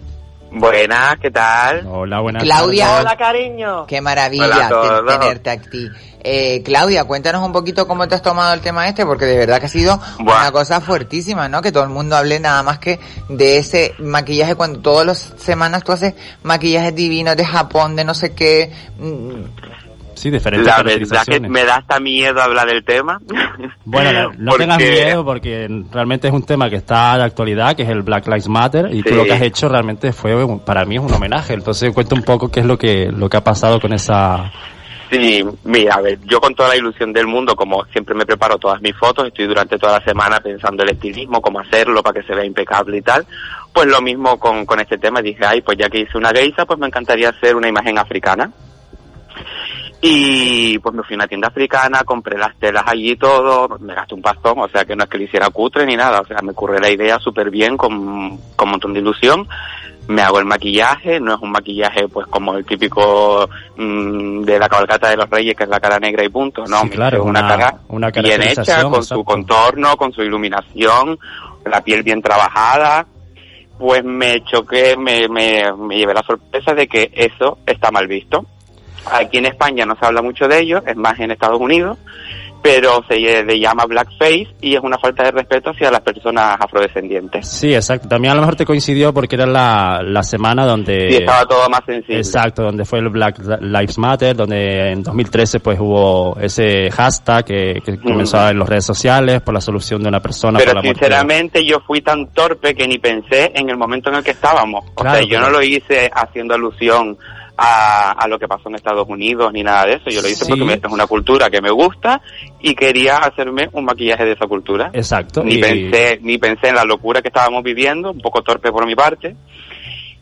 Buenas, ¿qué tal? Hola, buenas Claudia. Hola, cariño. Qué maravilla ten- tenerte aquí. Eh, Claudia, cuéntanos un poquito cómo te has tomado el tema este, porque de verdad que ha sido una cosa fuertísima, ¿no? Que todo el mundo hable nada más que de ese maquillaje cuando todas las semanas tú haces maquillajes divinos de Japón, de no sé qué. Sí, diferentes La verdad que me da hasta miedo hablar del tema. Bueno, no, Porque- tengas miedo porque realmente es un tema que está de actualidad, que es el Black Lives Matter, y tú Sí. lo que has hecho realmente fue, para mí es un homenaje. Entonces cuenta un poco qué es lo que, lo que ha pasado con esa... Sí, mira, a ver, yo con toda la ilusión del mundo, como siempre me preparo todas mis fotos, estoy durante toda la semana pensando el estilismo, cómo hacerlo para que se vea impecable y tal. Pues lo mismo con, con este tema, dije, ay, pues ya que hice una geisha, pues me encantaría hacer una imagen africana. Y pues me fui a una tienda africana, compré las telas allí y todo, me gasté un pastón, o sea que no es que lo hiciera cutre ni nada, o sea, me ocurre la idea súper bien, con, con un montón de ilusión. Me hago el maquillaje, no es un maquillaje pues como el típico mm, de la cabalgata de los reyes, que es la cara negra y punto, no, Sí, claro, una, una- cara una bien hecha, con su contorno, con su iluminación, la piel bien trabajada, pues me choqué, me, me, me llevé la sorpresa de que eso está mal visto. Aquí en España no se habla mucho de ello, es más en Estados Unidos, pero se le llama blackface y es una falta de respeto hacia las personas afrodescendientes. Sí, exacto. También a lo mejor te coincidió porque era la, la semana donde... Y estaba todo más sensible. Exacto, donde fue el Black Lives Matter, donde en 2013 pues hubo ese hashtag que, que comenzó en las redes sociales por la solución de una persona Pero por la muerte. sinceramente yo fui tan torpe que ni pensé en el momento en el que estábamos. O sea, yo claro. no lo hice haciendo alusión a, a lo que pasó en Estados Unidos ni nada de eso. Yo lo hice Sí. porque me- es una cultura que me gusta y quería hacerme un maquillaje de esa cultura. Exacto. Ni y- pensé, ni pensé en la locura que estábamos viviendo, un poco torpe por mi parte.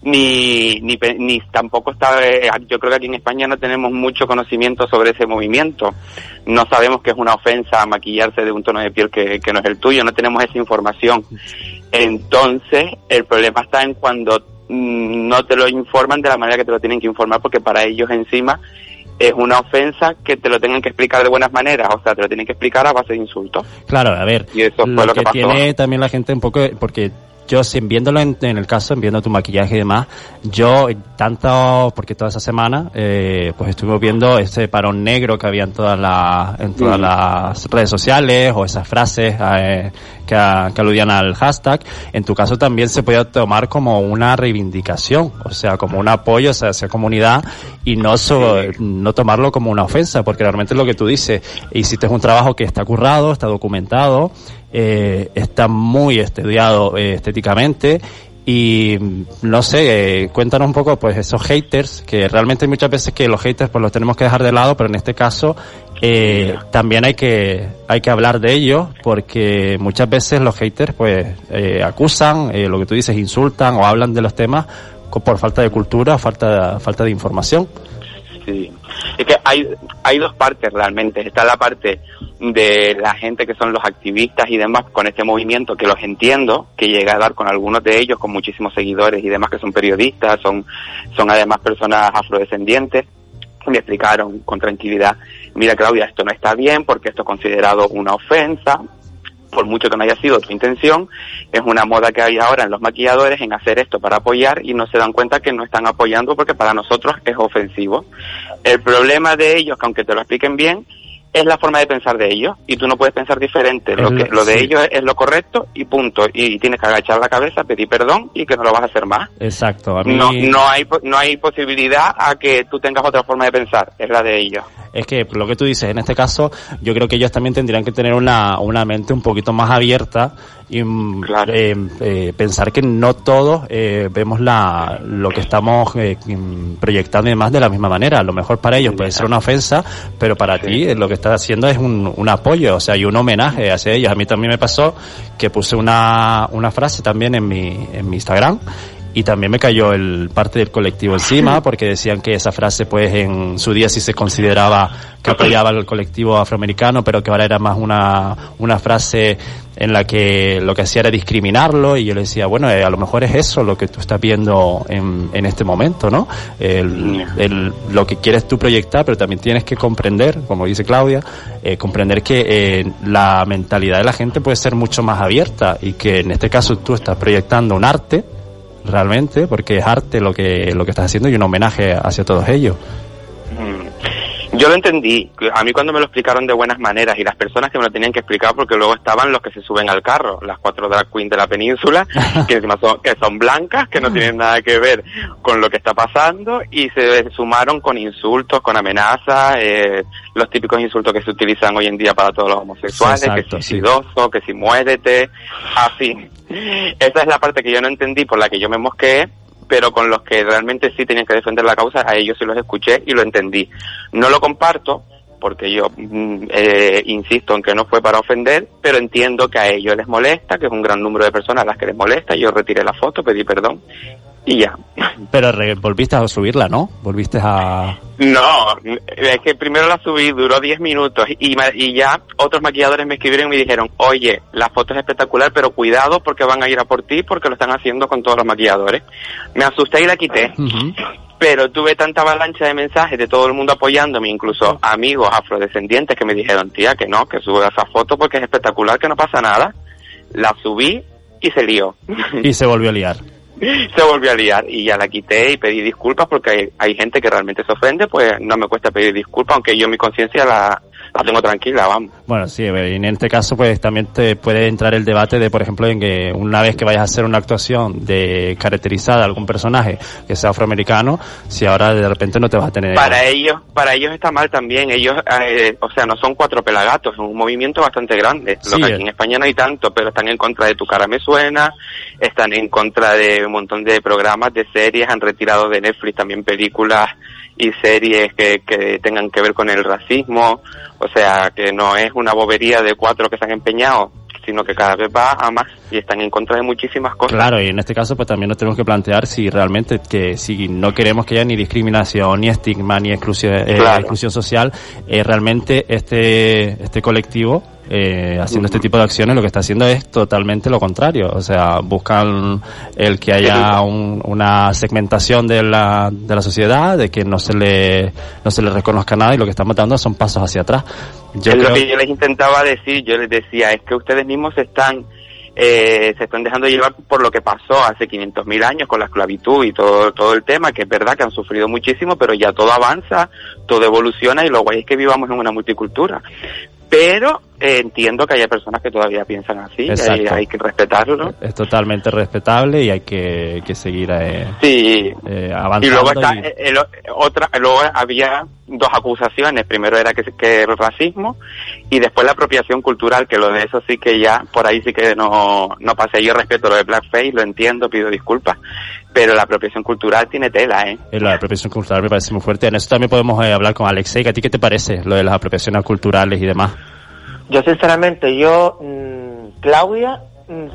Ni, ni, ni tampoco estaba, eh, yo creo que aquí en España no tenemos mucho conocimiento sobre ese movimiento. No sabemos que es una ofensa maquillarse de un tono de piel que, que no es el tuyo, no tenemos esa información. Entonces, el problema está en cuando no te lo informan de la manera que te lo tienen que informar, porque para ellos encima es una ofensa que te lo tengan que explicar de buenas maneras, o sea, te lo tienen que explicar a base de insultos. Claro, a ver, Y eso fue lo, lo que que, pasó. tiene también la gente un poco, porque yo si viéndolo en, en el caso, viendo tu maquillaje y demás, yo tanto, porque toda esa semana, eh, pues estuvimos viendo ese parón negro que había en todas las, en todas Mm. las redes sociales, o esas frases eh, que, aludían al hashtag. En tu caso también se podía tomar como una reivindicación, o sea, como un apoyo hacia esa comunidad y no so- no tomarlo como una ofensa, porque realmente es lo que tú dices, hiciste un trabajo que está currado, está documentado, eh, está muy estudiado eh, estéticamente y mm, no sé, eh, cuéntanos un poco pues esos haters, que realmente hay muchas veces que los haters pues los tenemos que dejar de lado, pero en este caso eh, también hay que hay que hablar de ellos porque muchas veces los haters pues eh, acusan, eh, lo que tú dices, insultan o hablan de los temas por falta de cultura, falta falta de información. Sí. Es que hay, hay dos partes realmente. Está la parte de la gente que son los activistas y demás con este movimiento, que los entiendo, que llega a dar con algunos de ellos, con muchísimos seguidores y demás, que son periodistas, son, son además personas afrodescendientes. Me explicaron con tranquilidad, mira Claudia, esto no está bien porque esto es considerado una ofensa, por mucho que no haya sido tu intención, es una moda que hay ahora en los maquilladores en hacer esto para apoyar y no se dan cuenta que no están apoyando porque para nosotros es ofensivo. El problema de ellos, que aunque te lo expliquen bien, es la forma de pensar de ellos y tú no puedes pensar diferente. Lo, que, lo- de sí. ellos es, es lo correcto y punto. Y tienes que agachar la cabeza, pedir perdón y que no lo vas a hacer más. Exacto, a mí No, no hay no hay posibilidad a que tú tengas otra forma de pensar, es la de ellos. Es que lo que tú dices, en este caso, yo creo que ellos también tendrían que tener una, una mente un poquito más abierta y mm, eh, eh, pensar que no todos eh, vemos la, lo que estamos eh, mm, proyectando y demás de la misma manera. A lo mejor para ellos puede ser una ofensa, pero para ti eh, lo que estás haciendo es un, un apoyo, o sea, y un homenaje hacia ellos. A mí también me pasó que puse una, una frase también en mi, en mi Instagram y también me cayó el parte del colectivo encima porque decían que esa frase pues en su día sí se consideraba que apoyaba al colectivo afroamericano pero que ahora era más una, una frase en la que lo que hacía era discriminarlo. Y yo le decía bueno eh, a lo mejor es eso lo que tú estás viendo en, en este momento no el, el- lo que quieres tú proyectar pero también tienes que comprender como dice Claudia eh, comprender que eh, la mentalidad de la gente puede ser mucho más abierta y que en este caso tú estás proyectando un arte realmente, porque es arte lo que, lo que estás haciendo y un homenaje hacia todos ellos. Yo lo entendí. A mí cuando me lo explicaron de buenas maneras y las personas que me lo tenían que explicar, porque luego estaban los que se suben al carro, las cuatro drag queens de la península, que encima son, que son blancas, que no tienen nada que ver con lo que está pasando y se sumaron con insultos, con amenazas, eh, los típicos insultos que se utilizan hoy en día para todos los homosexuales, Exacto, que si sí. sidoso, que si muérete, así. Esa es la parte que yo no entendí, por la que yo me mosqueé, pero con los que realmente sí tenían que defender la causa, a ellos sí los escuché y lo entendí. No lo comparto, porque yo mm, eh, insisto en que no fue para ofender, pero entiendo que a ellos les molesta, que es un gran número de personas a las que les molesta, yo retiré la foto, pedí perdón y ya. Pero re- volviste a subirla, ¿no? Volviste a... No, es que primero la subí, duró 10 minutos y ya otros maquilladores me escribieron y me dijeron, oye, la foto es espectacular, pero cuidado porque van a ir a por ti porque lo están haciendo con todos los maquilladores. Me asusté y la quité. Pero tuve tanta avalancha de mensajes de todo el mundo apoyándome, incluso amigos afrodescendientes que me dijeron, tía, que no, que suba esa foto porque es espectacular, que no pasa nada. La subí y se lió. Y se volvió a liar. se volvió a liar y ya la quité y pedí disculpas porque hay, hay gente que realmente se ofende, pues no me cuesta pedir disculpas, aunque yo mi conciencia la, la tengo tranquila, vamos. Bueno, sí, en este caso pues también te puede entrar el debate de, por ejemplo, en que una vez que vayas a hacer una actuación de caracterizada a algún personaje que sea afroamericano, si ahora de repente no te vas a tener... Para ellos, para ellos está mal también. Ellos, eh, o sea, no son cuatro pelagatos, es un movimiento bastante grande. Lo que eh. aquí en España no hay tanto, pero están en contra de Tu cara me suena, están en contra de un montón de programas, de series, han retirado de Netflix también películas y series que, que tengan que ver con el racismo. O sea, que no es una bobería de cuatro que se han empeñado, sino que cada vez va a más y están en contra de muchísimas cosas. Claro, y en este caso pues también nos tenemos que plantear si realmente que si no queremos que haya ni discriminación, ni estigma, ni exclusión, eh, Claro. exclusión social, eh, realmente este, este colectivo eh, haciendo este tipo de acciones lo que está haciendo es totalmente lo contrario. O sea, buscan el que haya un- una segmentación de la, de la sociedad, de que no se le, no se le reconozca nada y lo que están matando son pasos hacia atrás. Yo es creo- lo que yo les intentaba decir, yo les decía, es que ustedes mismos se están, eh, se están dejando llevar por lo que pasó hace 500.000 años con la esclavitud y todo, todo el tema, que es verdad que han sufrido muchísimo, pero ya todo avanza, todo evoluciona y lo guay es que vivamos en una multicultura. Pero eh, entiendo que haya personas que todavía piensan así, hay, que respetarlo. es totalmente respetable y hay que, que seguir eh, Sí. eh, avanzando. Y luego está y- eh, el- otra, luego había dos acusaciones. Primero era que, que el racismo y después la apropiación cultural, que lo de eso sí que ya, por ahí sí que no, no pasé. Yo respeto lo de blackface, lo entiendo, pido disculpas, pero la apropiación cultural tiene tela, ¿eh? Eh, La apropiación cultural me parece muy fuerte. En eso también podemos eh, hablar con Alexei. ¿A ti qué te parece lo de las apropiaciones culturales y demás? Yo sinceramente, yo, mm, Claudia, mm,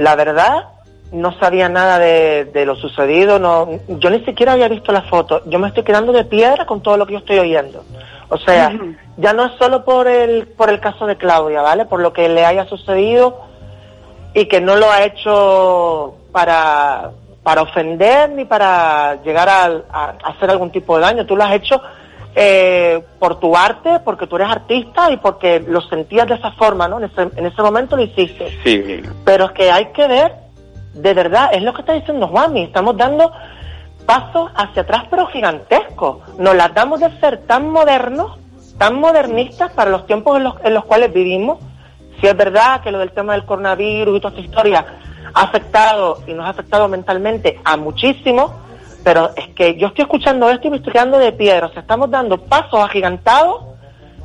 la verdad, no sabía nada de, de lo sucedido, no, yo ni siquiera había visto la foto, yo me estoy quedando de piedra con todo lo que yo estoy oyendo. O sea, ya no es solo por el, por el caso de Claudia, ¿vale? Por lo que le haya sucedido y que no lo ha hecho para, para ofender ni para llegar a, a- a hacer algún tipo de daño. Tú lo has hecho eh, por tu arte, porque tú eres artista y porque lo sentías de esa forma, ¿no? En ese, en ese momento lo hiciste. Sí. Pero es que hay que ver, de verdad, es lo que está diciendo Juanmi, estamos dando pasos hacia atrás pero gigantescos. Nos las damos de ser tan modernos, tan modernistas para los tiempos en los, en los cuales vivimos. Si es verdad que lo del tema del coronavirus y toda esta historia ha afectado y nos ha afectado mentalmente a muchísimos, pero es que yo estoy escuchando esto y me estoy quedando de piedra. O sea, estamos dando pasos agigantados,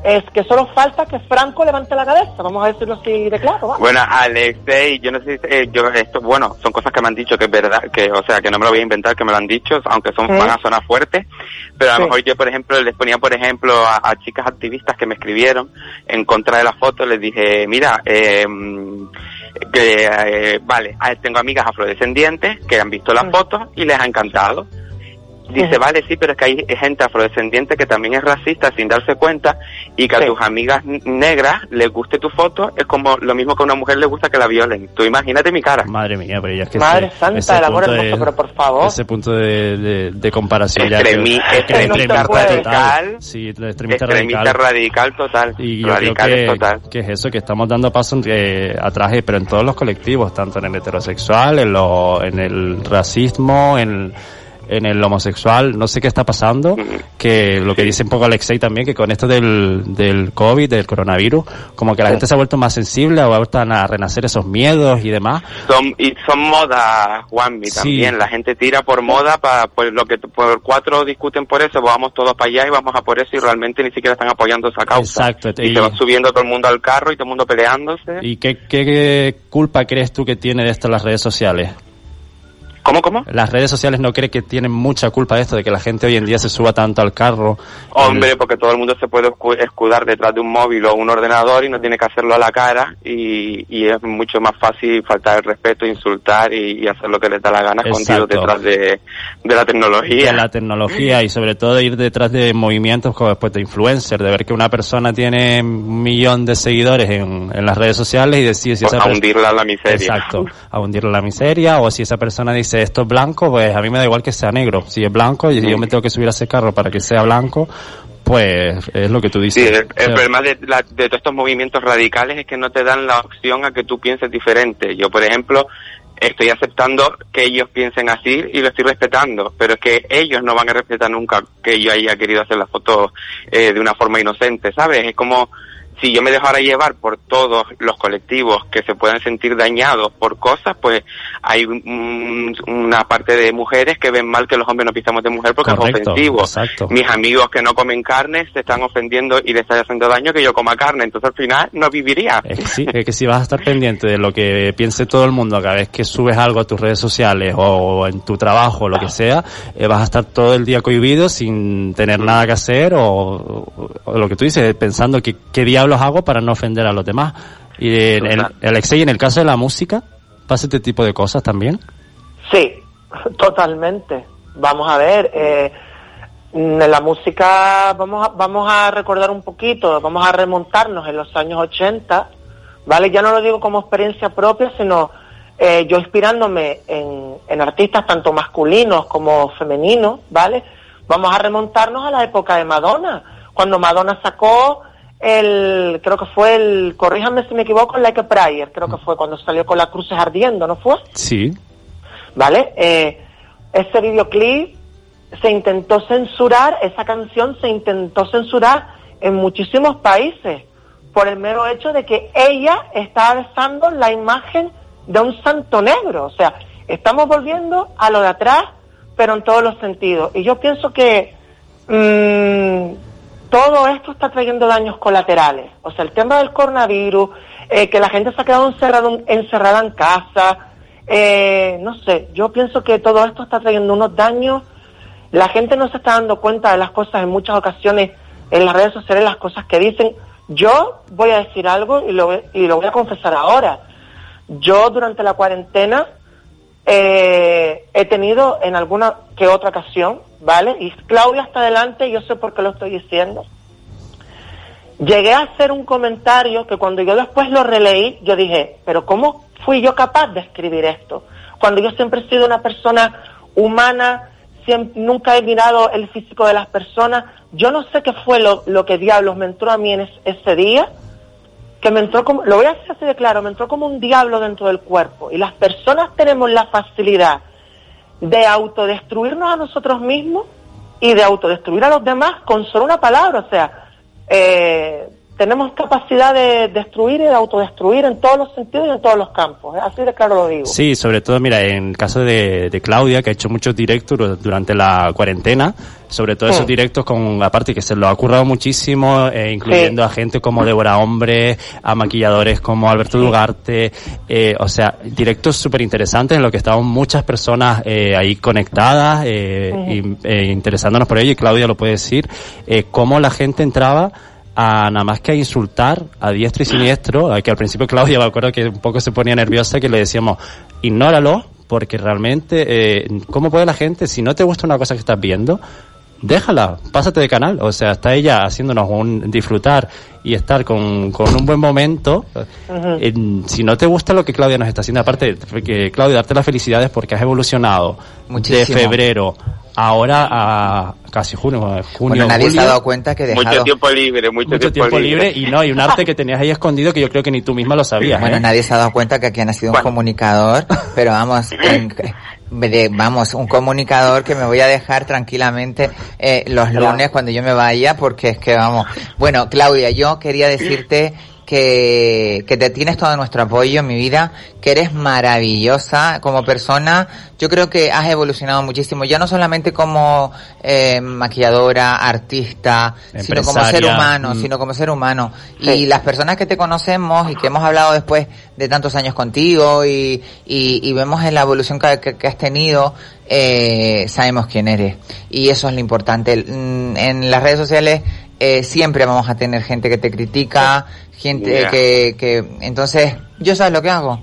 es que solo falta que Franco levante la cabeza, vamos a decirlo así de claro. ¿va? Bueno, Alexei, yo no sé si, eh, yo, esto, bueno, son cosas que me han dicho que es verdad, que, o sea, que no me lo voy a inventar, que me lo han dicho, aunque son, Sí. van a sonar fuertes, pero a lo Sí. mejor yo, por ejemplo, les ponía, por ejemplo, a, a chicas activistas que me escribieron en contra de la foto, les dije, mira, eh, que, eh, vale, tengo amigas afrodescendientes que han visto las fotos y les ha encantado. Dice, vale, sí, pero es que hay gente afrodescendiente que también es racista sin darse cuenta y que a tus amigas negras les guste tu foto, es como lo mismo que a una mujer le gusta que la violen. Tú imagínate mi cara. Madre mía, pero ya es que Madre ese, santa, ese el amor hermoso, de- pero por favor. Ese punto de, de, de comparación ya que- que extremista radical. Sí, extremista, Extremista radical. radical total. Y yo radical creo total. que, que es eso, que estamos dando paso eh, atrás, eh, pero en todos los colectivos, tanto en el heterosexual, en, lo, en el racismo, en, en el homosexual, no sé qué está pasando, que lo que dice un poco Alexei también, que con esto del, del COVID, del coronavirus, como que la gente se ha vuelto más sensible, o ha vuelto a renacer esos miedos y demás. Son, y son modas, Juanmi, Sí. también. La gente tira por moda, para pues lo que por cuatro discuten por eso, vamos todos para allá y vamos a por eso y realmente ni siquiera están apoyando esa causa. Exacto. Y, Y- se va subiendo todo el mundo al carro y todo el mundo peleándose. ¿Y qué, qué, qué culpa crees tú que tiene de esto las redes sociales? ¿Cómo, cómo? Las redes sociales no cree que tienen mucha culpa de esto, de que la gente hoy en día se suba tanto al carro. Hombre, porque todo el mundo se puede escu- escudar detrás de un móvil o un ordenador y no tiene que hacerlo a la cara y, y es mucho más fácil faltar el respeto, insultar y, y hacer lo que les da la gana escondido detrás de, de la tecnología. de la tecnología y sobre todo ir detrás de movimientos como después de influencer, de ver que una persona tiene un millón de seguidores en, en las redes sociales y decir si Pues esa a hundirla en la miseria. Exacto, a hundirla en la miseria o si esa persona dice esto es blanco, pues a mí me da igual que sea negro. Si es blanco y yo me tengo que subir a ese carro para que sea blanco, pues es lo que tú Sí, dices. el, O el sea, problema de, la- de todos estos movimientos radicales es que no te dan la opción a que tú pienses diferente. Yo, por ejemplo, estoy aceptando que ellos piensen así y lo estoy respetando, pero es que ellos no van a respetar nunca que yo haya querido hacer la foto eh, de una forma inocente, ¿sabes? Es como si yo me dejara llevar por todos los colectivos que se puedan sentir dañados por cosas, pues hay un- una parte de mujeres que ven mal que los hombres no pistamos de mujer porque Correcto, es ofensivo. exacto. Mis amigos que no comen carne se están ofendiendo y les está haciendo daño que yo coma carne, entonces al final no viviría. Es que sí, es que si vas a estar pendiente de lo que piense todo el mundo cada vez que subes algo a tus redes sociales o en tu trabajo o lo que sea, eh, vas a estar todo el día cohibido sin tener nada que hacer o, o- o lo que tú dices, pensando que qué diablos hago para no ofender a los demás. Y en, en- Alexei, en el caso de la música, ¿pasa este tipo de cosas también? Sí, totalmente. Vamos a ver, eh, en la música vamos a, vamos a recordar un poquito, vamos a remontarnos en los años 80, ¿vale? Ya no lo digo como experiencia propia, sino eh, yo inspirándome en, en artistas tanto masculinos como femeninos, ¿vale? Vamos a remontarnos a la época de Madonna, cuando Madonna sacó el, creo que fue el, corríjame si me equivoco, Like a Prayer, creo que fue cuando salió con las cruces ardiendo, ¿no fue? Sí. ¿vale? Eh, ese videoclip se intentó censurar, esa canción se intentó censurar en muchísimos países por el mero hecho de que ella estaba besando la imagen de un santo negro. O sea, estamos volviendo a lo de atrás, pero en todos los sentidos. Y yo pienso que mm, todo esto está trayendo daños colaterales. O sea, el tema del coronavirus, eh, que la gente se ha quedado encerrado, encerrada en casa, eh, no sé, yo pienso que todo esto está trayendo unos daños. La gente no se está dando cuenta de las cosas en muchas ocasiones en las redes sociales, las cosas que dicen. Yo voy a decir algo y lo, y lo voy a confesar ahora. Yo durante la cuarentena eh, he tenido en alguna que otra ocasión, ¿vale? Y Claudia hasta adelante, yo sé por qué lo estoy diciendo. Llegué a hacer un comentario que cuando yo después lo releí, yo dije, pero ¿cómo fui yo capaz de escribir esto? Cuando yo siempre he sido una persona humana, siem- nunca he mirado el físico de las personas, yo no sé qué fue lo, lo que diablos me entró a mí en es- ese día, que me entró como, lo voy a decir así de claro, me entró como un diablo dentro del cuerpo. Y las personas tenemos la facilidad de autodestruirnos a nosotros mismos y de autodestruir a los demás con solo una palabra. O sea, eh, tenemos capacidad de destruir y de autodestruir en todos los sentidos y en todos los campos. ¿eh? Así de claro lo digo. Sí, sobre todo, mira, en el caso de, de Claudia, que ha hecho muchos directos dur- durante la cuarentena, sobre todo esos Sí. directos con, aparte que se lo ha currado muchísimo, eh, incluyendo a gente como Débora Hombre, a maquilladores como Alberto Dugarte, eh, o sea, directos súper interesantes en los que estaban muchas personas eh, ahí conectadas eh, y eh, interesándonos por ello, y Claudia lo puede decir, eh, cómo la gente entraba a nada más que a insultar a diestro y siniestro, a que al principio Claudia me acuerdo que un poco se ponía nerviosa que le decíamos, ignóralo, porque realmente, eh, ¿cómo puede la gente, si no te gusta una cosa que estás viendo, déjala, pásate de canal. O sea, está ella haciéndonos un disfrutar y estar con, con un buen momento. Eh, si no te gusta lo que Claudia nos está haciendo, aparte, que Claudia, darte las felicidades porque has evolucionado Muchísimo. de febrero ahora a casi junio, junio Bueno, nadie se ha dado cuenta que dejado... Mucho tiempo libre, mucho, mucho tiempo libre y no, y un arte que tenías ahí escondido que yo creo que ni tú misma lo sabías. Bueno, ¿eh? nadie se ha dado cuenta que aquí ha nacido un comunicador, pero vamos, en- de- vamos, un comunicador que me voy a dejar tranquilamente eh, los lunes cuando yo me vaya, porque es que vamos. Bueno, Claudia, yo quería decirte que, que te tienes todo nuestro apoyo en mi vida, que eres maravillosa como persona. Yo creo que has evolucionado muchísimo, ya no solamente como eh, maquilladora, artista, sino como ser humano, mm. sino como ser humano. Y las personas que te conocemos y que hemos hablado después de tantos años contigo y, y, y vemos en la evolución que, que- que has tenido, eh, sabemos quién eres. Y eso es lo importante. Mm, En las redes sociales eh, siempre vamos a tener gente que te critica, gente que, que... Entonces, ¿yo sabes lo que hago?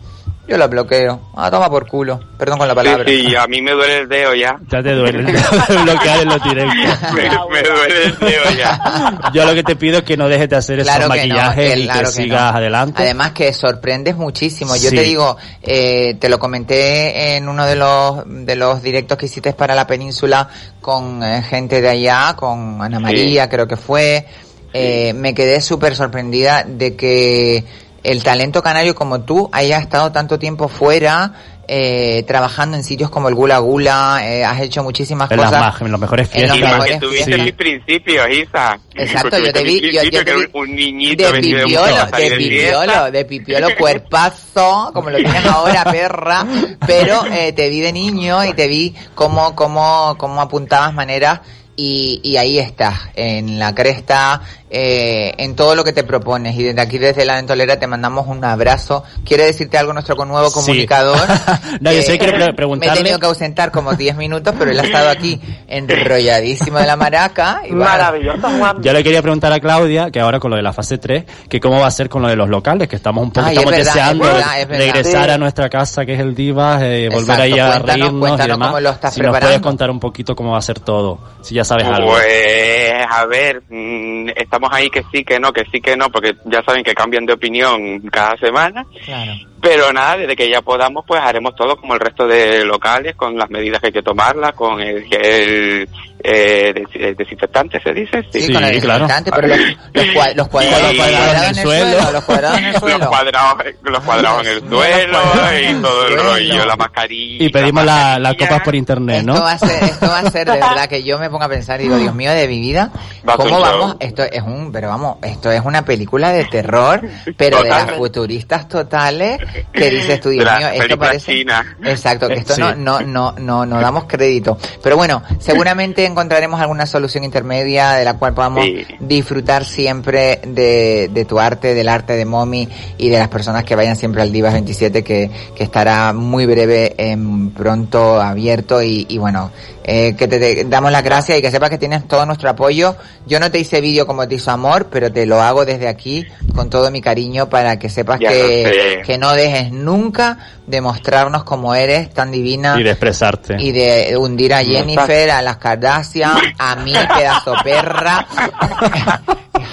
Yo lo bloqueo. Ah, toma por culo. Perdón con la Sí, palabra. sí, a mí me duele el dedo ya. Ya te duele el dedo de bloquear en los directos. Me, me duele el dedo ya. Yo lo que te pido es que no dejes de hacer esos Claro que no, maquillajes que y claro que que sigas no. adelante. Además que sorprendes muchísimo. Yo Sí. te digo, eh, te lo comenté en uno de los de los directos que hiciste para la península con eh, gente de allá, con Ana María, creo que fue. Eh, me quedé súper sorprendida de que el talento canario como tú haya estado tanto tiempo fuera. eh, trabajando en sitios como el Gula Gula, eh, has hecho muchísimas en, las cosas. más- en los mejores En los fiestas. Y porque mejores tuviste fiestas. mis principios, Isa. Exacto, yo te vi- yo- te que vi un niñito de pipiolo, de pipiolo, de pipiolo cuerpazo, como lo tienes ahora, perra, pero eh, te vi de niño y te vi cómo, cómo, cómo apuntabas maneras y, y ahí estás, en la cresta, eh, en todo lo que te propones. Y desde aquí, desde la ventolera, te mandamos un abrazo. ¿Quiere decirte algo nuestro nuevo Sí. comunicador? No, yo Eh, sé, quiero pre- Me he preguntarle. tenido que ausentar como 10 minutos, pero él ha estado aquí enrolladísimo de la maraca. Y Maravilloso, Juan. Yo le quería preguntar a Claudia, que ahora con lo de la fase 3, que cómo va a ser con lo de los locales, que estamos un poco, Ay, es estamos verdad, deseando es verdad, es verdad. regresar Sí. a nuestra casa, que es el Divas, eh, volver Exacto, ahí a cuéntanos, reírnos y cuéntanos demás. cómo lo estás si nos preparando. puedes contar un poquito cómo va a ser todo, si ya sabes algo. Pues, a ver, mm, estamos ahí que sí, que no, que sí, que no, porque ya saben que cambian de opinión cada semana. claro. Pero nada, desde que ya podamos, pues haremos todo como el resto de locales, con las medidas que hay que tomarlas, con el gel eh, des- eh, desinfectante, ¿se dice? Sí, Sí, con el claro. desinfectante, pero los, los, cua- los cuadrados, Los cuadrados en el suelo. los cuadrados en el los suelo. cuadrados, los cuadrados en el suelo y todo el rollo, la mascarilla. Y pedimos la- las mascarilla. copas por internet, Esto ¿no? va a ser, esto va a ser de verdad que yo me pongo a pensar y digo, Dios mío, de mi vida, ¿cómo vamos? Esto es un, pero vamos, esto es una película de terror, pero de las futuristas totales, que dices tú, Dios De mío, esto parece... china. Exacto, que esto Sí. no, no, no, no, no damos crédito. Pero bueno, seguramente encontraremos alguna solución intermedia de la cual podamos Sí. disfrutar siempre de, de tu arte, del arte de Momi y de las personas que vayan siempre al Divas 27 que, que estará muy breve, en pronto abierto y, y bueno, eh, que te, te damos las gracias y que sepas que tienes todo nuestro apoyo. Yo no te hice vídeo como te hizo Amor, pero te lo hago desde aquí con todo mi cariño para que sepas Ya que, sé. que no dejes nunca de mostrarnos como eres, tan divina Y de expresarte. y de hundir a Jennifer, a las Kardashian, a mí, pedazo perra,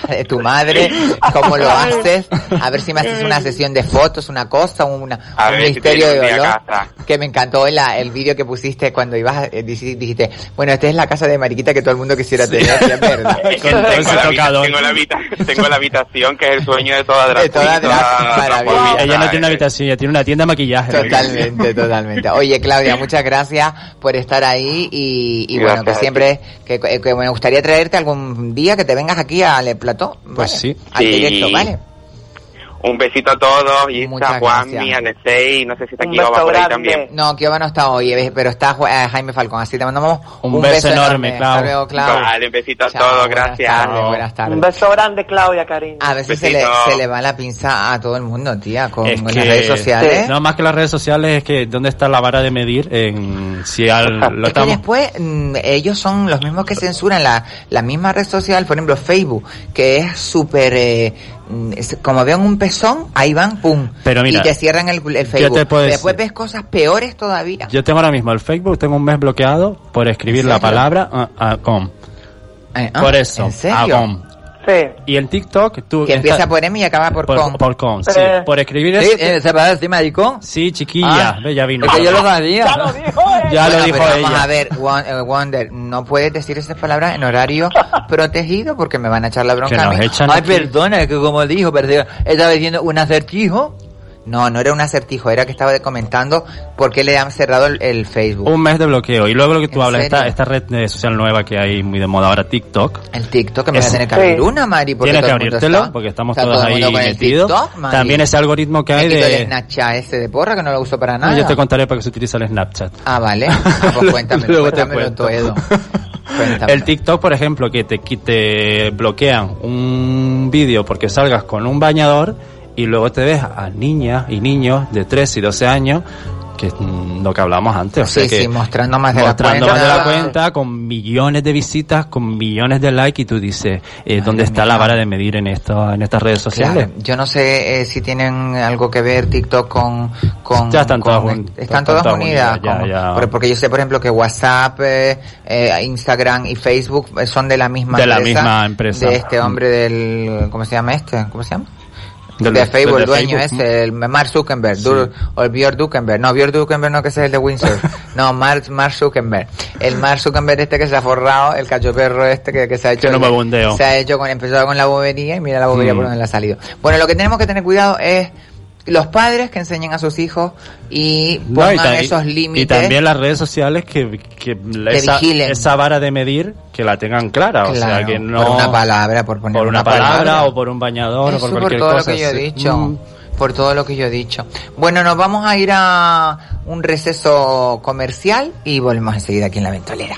de tu madre, cómo lo haces, a ver si me haces una sesión de fotos, una cosa, una, A un ver misterio te de dolor, que me encantó la, el vídeo que pusiste cuando ibas, a- eh, dijiste, bueno, esta es la casa de Mariquita que todo el mundo quisiera tener, es verdad. Tengo, la, habita- tocador. tengo, la habita- tengo la habitación que es el sueño de toda drag De toda drag, Ella no tiene tiene una tienda de maquillaje. Totalmente, totalmente. Oye, Claudia, muchas gracias por estar ahí y, y bueno, que siempre, que, que me gustaría traerte algún día que te vengas aquí al plató. Pues sí. Al Sí. directo, ¿vale? Un besito a todos, y Muchas está Juanmi, gracias. Alexei, no sé si está Un aquí Oba beso por ahí grande. también. No, Kioba no está hoy, eh, pero está Ju- eh, Jaime Falcón, así te mandamos Un beso enorme, Hasta Clau. luego, Clau. Vale, un besito a Chao, todos, buenas gracias. tardes, buenas tardes. Un beso grande, Claudia, cariño. A veces se le, se le va la pinza a todo el mundo, tía, con Es las que- redes sociales. No, más que las redes sociales es que dónde está la vara de medir en si al, lo Es que estamos... después mm, ellos son los mismos que censuran la, la misma red social, por ejemplo Facebook, que es súper eh, como vean un pezón, ahí van, pum. Pero mira, y te cierran el, el Facebook. te Después ves cosas peores todavía. Yo tengo ahora mismo el Facebook, tengo un mes bloqueado por escribir ¿En la palabra ah, ah, com. Eh, ah, por eso, ¿En serio? Agom. Sí. Y el TikTok, tú... Que empieza está- por M y acaba por, por, com. por com, sí. Eh. Por escribir Sí, eso... eh, ¿Se va a decir maricón? Sí, chiquilla, Ah, ve, ya vino. Es que yo lo sabía. Ya lo dijo ella. Ya lo Bueno, dijo pero Vamos ella. a ver, eh, Wonder, no puedes decir esas palabras en horario protegido porque me van a echar la bronca Que a nos mí. echan Ay, aquí. perdona, es que como dijo, pero estaba diciendo un acertijo. No, no era un acertijo, era que estaba comentando por qué le han cerrado el, el Facebook. Un mes de bloqueo. Y luego lo que tú ¿En hablas, esta, esta red eh, social nueva que hay muy de moda ahora, TikTok. El TikTok, que me Es- voy a tener que abrir una, Mari, porque Tienes que abrírtelo está- porque estamos todos todo ahí metidos. TikTok. También ese algoritmo que Me hay de... el Snapchat ese de porra que no lo uso para nada. Yo te contaré para que se utiliza el Snapchat. Ah, vale. Ah, pues cuéntamelo, Luego te cuéntamelo cuento. todo. Cuéntamelo. El TikTok, por ejemplo, que te, que te bloquean un vídeo porque salgas con un bañador y luego te ves a niñas y niños de 13 y 12 años que es mm, lo que hablábamos antes. O sea Sí, que sí, mostrando más de la cuenta. más de la cuenta, con millones de visitas, con millones de likes y tú dices, eh, ¿dónde está la vara de medir en, esto, en estas redes sociales? Claro, yo no sé eh, si tienen algo que ver TikTok con... con Ya están con- todas un- Están están todas todas unidas. unidas, ya, como- ya. por- Porque yo sé, por ejemplo, que WhatsApp, eh, eh, Instagram y Facebook eh, son de la misma De la misma empresa. De este hombre del... ¿Cómo se llama este? ¿Cómo se llama? Del- de Facebook, el de dueño Facebook. ese, el Mark Zuckerberg, Sí. Dur- o el Björn Zuckerberg, no, Björn Zuckerberg no que ese es el de Windsor, no, Mark, Mark Zuckerberg, el Mark Zuckerberg este que se ha forrado, el cacho perro este que, que se ha hecho, Que no se ha hecho con, empezó con la bobería y mira la bobería Mm. por donde le ha salido. Bueno, lo que tenemos que tener cuidado es los padres que enseñen a sus hijos y No, pongan y ta- y- esos Y límites. también las redes sociales que, que esa, vigilen. esa vara de medir que la tengan clara. o sea, Claro, que no. por una palabra, por poner por una, una palabra, palabra. o por un bañador o Eso por por cualquier todo cosa. lo que yo he dicho. Mm. Por todo lo que yo he dicho. Bueno, nos vamos a ir a un receso comercial y volvemos enseguida aquí en la ventolera.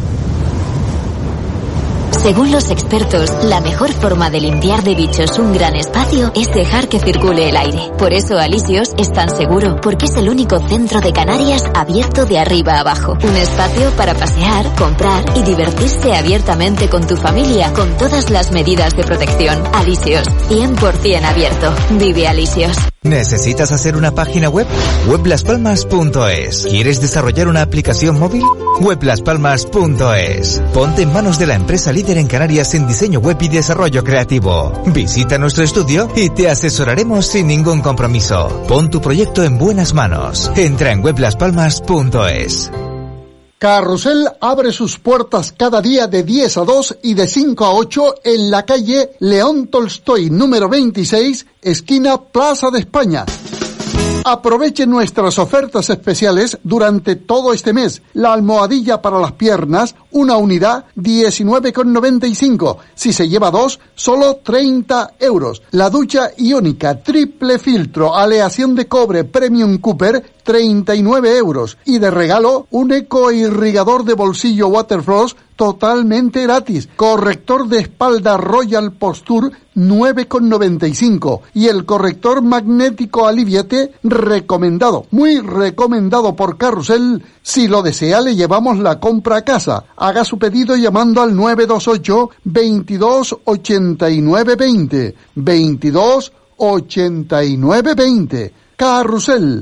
Según los expertos, la mejor forma de limpiar de bichos un gran espacio es dejar que circule el aire. Por eso Alisios es tan seguro, porque es el único centro de Canarias abierto de arriba a abajo. Un espacio para pasear, comprar y divertirse abiertamente con tu familia, con todas las medidas de protección. Alisios, 100% abierto. Vive Alisios. ¿Necesitas hacer una página web? Weblaspalmas.es. ¿Quieres desarrollar una aplicación móvil? Weblaspalmas.es. Ponte en manos de la empresa líder en Canarias en diseño web y desarrollo creativo. Visita nuestro estudio y te asesoraremos sin ningún compromiso. Pon tu proyecto en buenas manos. Entra en weblaspalmas.es. Carrusel abre sus puertas cada día de 10 a 2 y de 5 a 8 en la calle León Tolstoy número 26, esquina Plaza de España. Aproveche nuestras ofertas especiales durante todo este mes. La almohadilla para las piernas, una unidad, 19,95. Si se lleva dos, solo 30 euros. La ducha iónica, triple filtro, aleación de cobre, Premium Cooper, 39 euros. Y de regalo, un ecoirrigador de bolsillo Waterfloss totalmente gratis. Corrector de espalda Royal Posture 9,95 y el corrector magnético Aliviate recomendado, muy recomendado por Carrusel. Si lo desea le llevamos la compra a casa. Haga su pedido llamando al 928 22 89 20 22 89 20. Carrusel.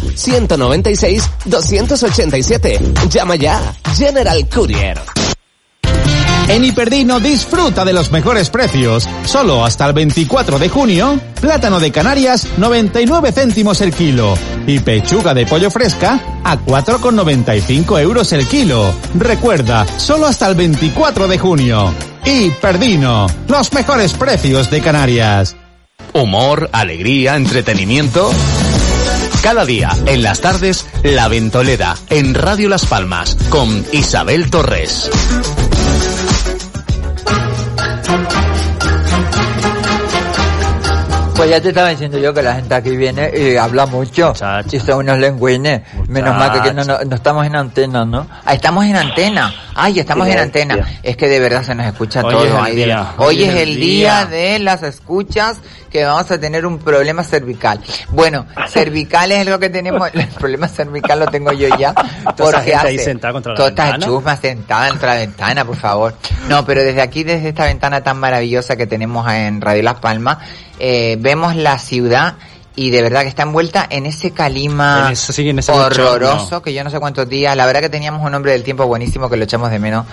902-196-287. Llama ya. General Courier. En Hiperdino disfruta de los mejores precios. Solo hasta el 24 de junio, plátano de Canarias 99 céntimos el kilo y pechuga de pollo fresca a 4,95 euros el kilo. Recuerda, solo hasta el 24 de junio. Hiperdino, los mejores precios de Canarias. Humor, alegría, entretenimiento. Cada día, en las tardes, La Ventolera, en Radio Las Palmas, con Isabel Torres. Pues ya te estaba diciendo yo que la gente aquí viene y habla mucho. Y son unos lengüines. Menos mal que no, no- no estamos en antena, ¿no? Ah, estamos en antena. Ay, estamos en antena. Es que de verdad se nos escucha Hoy todo. es Ay, de día. verdad. Hoy, es el día. de las escuchas que vamos a tener un problema cervical. Bueno, cervical es lo que tenemos. El problema cervical lo tengo yo ya. Porque gente ahí hace sentada contra la toda esta ventana. chusma sentada contra la ventana, por favor. No, pero desde aquí, desde esta ventana tan maravillosa que tenemos en Radio Las Palmas, eh, vemos la ciudad y de verdad que está envuelta en ese calima En eso sí, en ese horroroso que yo no sé cuántos días. La verdad que teníamos un hombre del tiempo buenísimo que lo echamos de menos.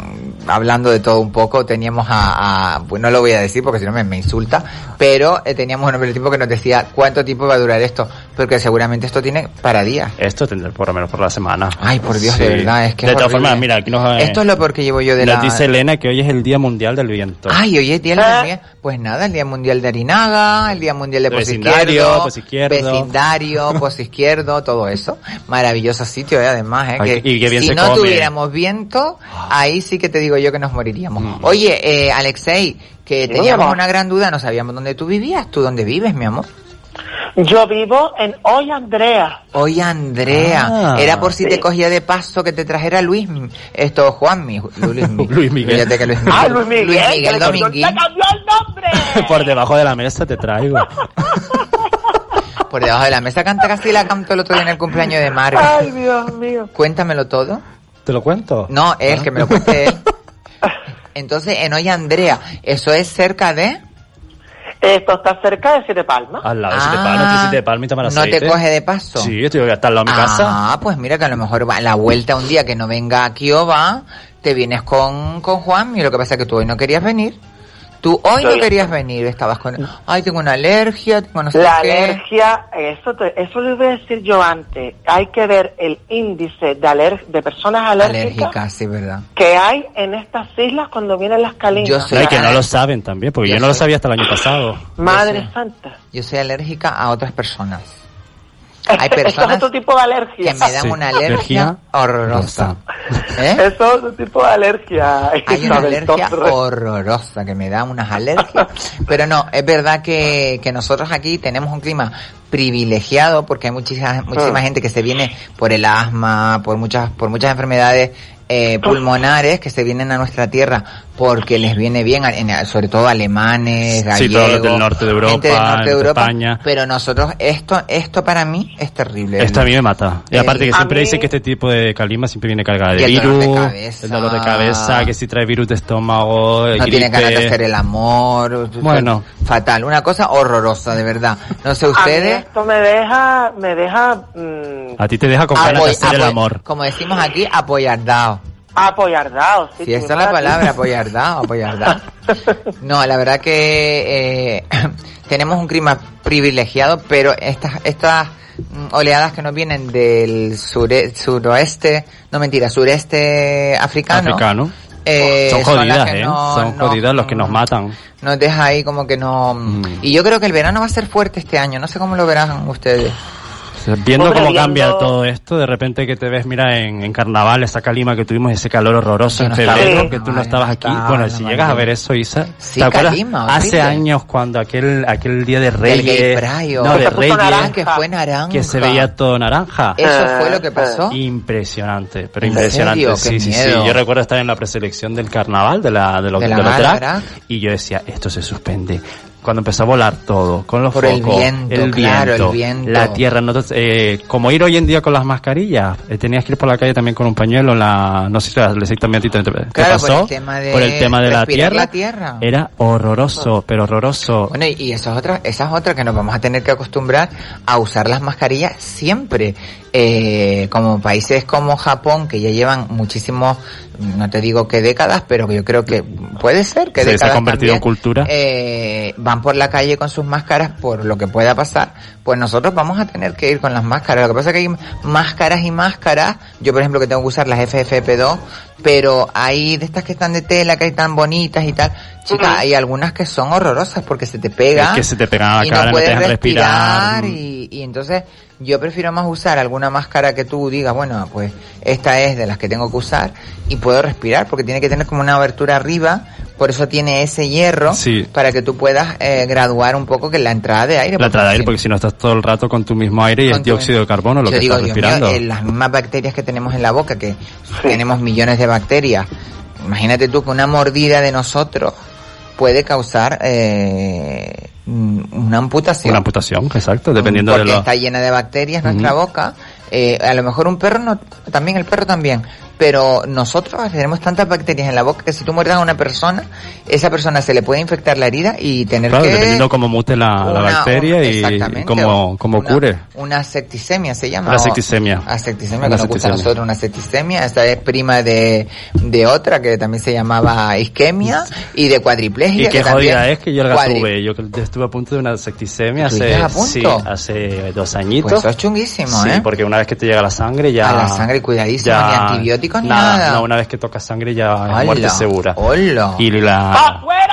Mm, Hablando de todo un poco, teníamos a, a- pues no lo voy a decir porque si no me, me insulta, pero eh, teníamos un hombre del tiempo que nos decía cuánto tiempo va a durar esto, porque seguramente esto tiene para días. Esto tendrá por lo menos por la semana. Ay, por Dios, de verdad, es que De es todas formas, mira, aquí nos, eh, Esto es lo peor que llevo yo de nos la... dice Elena que hoy es el Día Mundial del Viento. Ay, oye, Día del Día- Pues nada, el Día Mundial de Arinaga, el Día Mundial de Vecindario, Posizquierdo, posizquierdo. vecindario, posizquierdo, todo eso. Maravilloso sitio, eh, además, eh, Ay, que y qué bien si se no come. tuviéramos viento, ahí sí que te digo yo que nos moriríamos. Mm. Oye, eh, Alexei, que teníamos una gran duda, no sabíamos dónde tú vivías. ¿Tú dónde vives, mi amor? Yo vivo en Hoy Andrea. Oye, Andrea, Ah. era por si Sí. te cogía de paso que te trajera Luis, esto, Juanmi, Luis, Luis Miguel. Fíjate que Luis Miguel. Ah, Luis Miguel. Luis Miguel Dominguín. cambió el nombre. por debajo de la mesa te traigo. Por debajo de la mesa canta casi la canto el otro día en el cumpleaños de Marga. Ay, Dios mío. Cuéntamelo todo. ¿Te lo cuento? No, él, que me lo cuente él. Entonces, en Hoy Andrea, eso es cerca de... Esto está cerca de Siete Palmas. Al lado de Siete Palmas, entre Siete Palmas y ¿No te coge de paso? Sí, estoy hasta al lado de mi casa. Ah, pues mira que a lo mejor va a la vuelta un día que no venga aquí o va, te vienes con, con Juan y lo que pasa es que tú hoy no querías venir. Tú hoy no Sí. querías venir, estabas con... Ay, tengo una alergia, tengo no sé La qué. alergia, eso, te- eso lo iba a decir yo antes. Hay que ver el índice de, aler- de personas alérgicas Alérgica, sí, ¿verdad? que hay en estas islas cuando vienen las calinas. No, y que no lo saben también, porque yo, Yo no lo soy- sabía hasta el año pasado. Madre Yo santa. Yo soy alérgica a otras personas. Hay Hay Eso es personas otro tipo de alergia. que me dan Sí, una alergia alergia horrorosa. ¿Eh? Eso es otro tipo de alergia. Hay una alergia horrorosa que me da unas alergias. Pero no, es verdad que, que nosotros aquí tenemos un clima privilegiado porque hay muchísima, muchísima Ah. gente que se viene por el asma, por muchas, por muchas enfermedades eh, pulmonares que se vienen a nuestra tierra porque les viene bien, sobre todo alemanes, gallegos, Sí, del norte de Europa, gente del norte de Europa, España. pero nosotros esto, esto para mí es terrible. Esto a mí me mata. Y El- aparte que A siempre mí- dicen que este tipo de calima siempre viene cargada de el virus, dolor de cabeza. el dolor de cabeza, que si trae virus de estómago, no tiene ganas de hacer el amor. Bueno. Fatal, una cosa horrorosa, de verdad. No sé ustedes. Esto me deja, me deja mm, A ti te deja con ganas de apoy- hacer el amor. Como decimos aquí, apoyardado. apoyardado. Sí, Si esa es la palabra, apoyardado, apoyardado. No, la verdad que eh, tenemos un clima privilegiado, pero estas, estas mm, oleadas que nos vienen del sure- suroeste, no mentira, sureste africano. Africano. Eh, Son jodidas, que ¿eh? no- Son no- jodidas los que nos matan. nos deja ahí como que no... Mm. Y yo creo que el verano va a ser fuerte este año, no sé cómo lo verán ustedes. Viendo Hombre, cómo viendo- cambia todo esto, de repente que te ves, mira, en, en carnaval, esa calima que tuvimos, ese calor horroroso en febrero, Sí. que tú no estabas aquí. bueno, no si llegas a ver eso, Isa, Sí, ¿te acuerdas? calima, Hace años cuando aquel aquel día de Reyes, no, de Se puso Reyes, naranja. que fue naranja. que se veía todo naranja. Eso Eh, fue lo que pasó. Impresionante, pero ¿En impresionante. serio? Sí, Qué sí, miedo. sí. Yo recuerdo estar en la preselección del carnaval, de la, de, lo- De de la drag. y yo decía, esto se suspende. Cuando empezó a volar todo, con los Por el focos, viento, claro, el viento. la tierra, nosotros, eh, como ir hoy en día con las mascarillas, eh, tenías que ir por la calle también con un pañuelo, en la, no sé si le sé también a ti te, te Claro, por pasó, el tema de por el tema de la tierra, la tierra. era horroroso, pero horroroso. Bueno, y, eso es otra, esa es otra que nos vamos a tener que acostumbrar a usar las mascarillas siempre. Eh, como países como Japón, que ya llevan muchísimos, no te digo que décadas, pero yo creo que puede ser que Se- se ha décadas convertido en cultura. eh, van por la calle con sus máscaras por lo que pueda pasar, pues nosotros vamos a tener que ir con las máscaras. Lo que pasa es que hay máscaras y máscaras. Yo, por ejemplo, que tengo que usar las FFP2, pero hay de estas que están de tela, que hay tan bonitas y tal. Chicas, hay algunas que son horrorosas porque se te pega. Es que se te pegan a la y cara, no no te puedes respirar. y, y entonces yo prefiero más usar alguna máscara que tú digas, bueno, pues esta es de las que tengo que usar y puedo respirar porque tiene que tener como una abertura arriba, por eso tiene ese hierro Sí. para que tú puedas eh, graduar un poco que la entrada de aire. La entrada de aire, porque si no estás todo el rato con tu mismo aire y Con el dióxido de carbono lo yo que digo, estás Dios mío, respirando. eh, las mismas bacterias que tenemos en la boca, que tenemos millones de bacterias. Imagínate tú que una mordida de nosotros puede causar eh, mm, una amputación. Una amputación, exacto, dependiendo porque de lo... está llena de bacterias nuestra boca. Eh, a lo mejor un perro no, también el perro también, pero nosotros tenemos tantas bacterias en la boca que si tú muerdas a una persona, esa persona se le puede infectar la herida y tener Claro, que dependiendo cómo mute la, la una- bacteria una- y cómo, cómo una- cure. una septicemia se llama. La o- septicemia. Asecticemia, Una que nos gusta a nosotros una septicemia. Esta es prima de, de otra que también se llamaba isquemia y de cuadriplegia. Y qué que jodida es que yo la tuve. Yo estuve a punto de una septicemia hace, ¿Estuviste a punto? sí, hace dos añitos. Pues eso es chunguísimo, Sí, ¿eh? porque una vez que te llega la sangre ya... A la sangre, cuidadísimo, ni antibióticos ni nada. No, una vez que tocas sangre ya es muerte segura. hola. Y la... ¡Afuera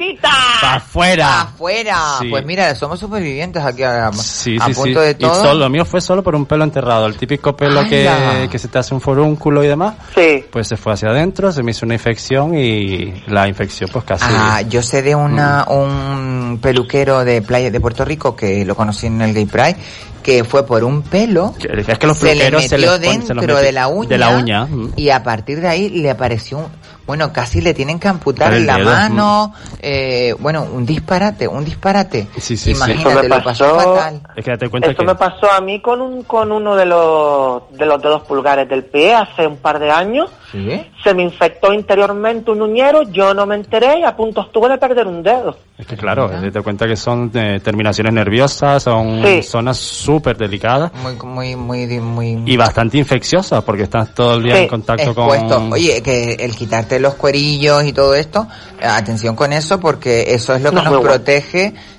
maldita! ¡Afuera! Afuera. Sí. Pues mira, somos supervivientes aquí a, Sí, a sí, punto sí. de Y todo. solo, lo mío fue solo por un pelo enterrado. El típico pelo que, que se te hace un forúnculo y demás. Sí. Pues se fue hacia adentro, se me hizo una infección y la infección pues casi... Ah, yo sé de una, Mm. un peluquero de playa de Puerto Rico que lo conocí en el Gay Pride, que fue por un pelo, Es que los se le metió se les pon- se dentro los de la uña, De la uña. mm. y a partir de ahí le apareció un, bueno, casi le tienen que amputar la dedo, mano, eh, bueno, un disparate, un disparate. Sí, sí, sí. Imagínate, Eso me lo pasó pasó- fatal. Es que date cuenta Esto que... me pasó a mí con un con uno de los de los dedos pulgares del pie hace un par de años. ¿Sí? Se me infectó interiormente un uñero, yo no me enteré y a punto estuve de perder un dedo. Es que claro, date cuenta que son eh, terminaciones nerviosas, son Sí. zonas súper delicadas Muy, muy, muy, muy... y bastante infecciosas porque estás todo el día Sí, en contacto expuesto. con... Oye, que el quitarte los cuerillos y todo esto, atención con eso porque eso es lo que No, nos muy bueno.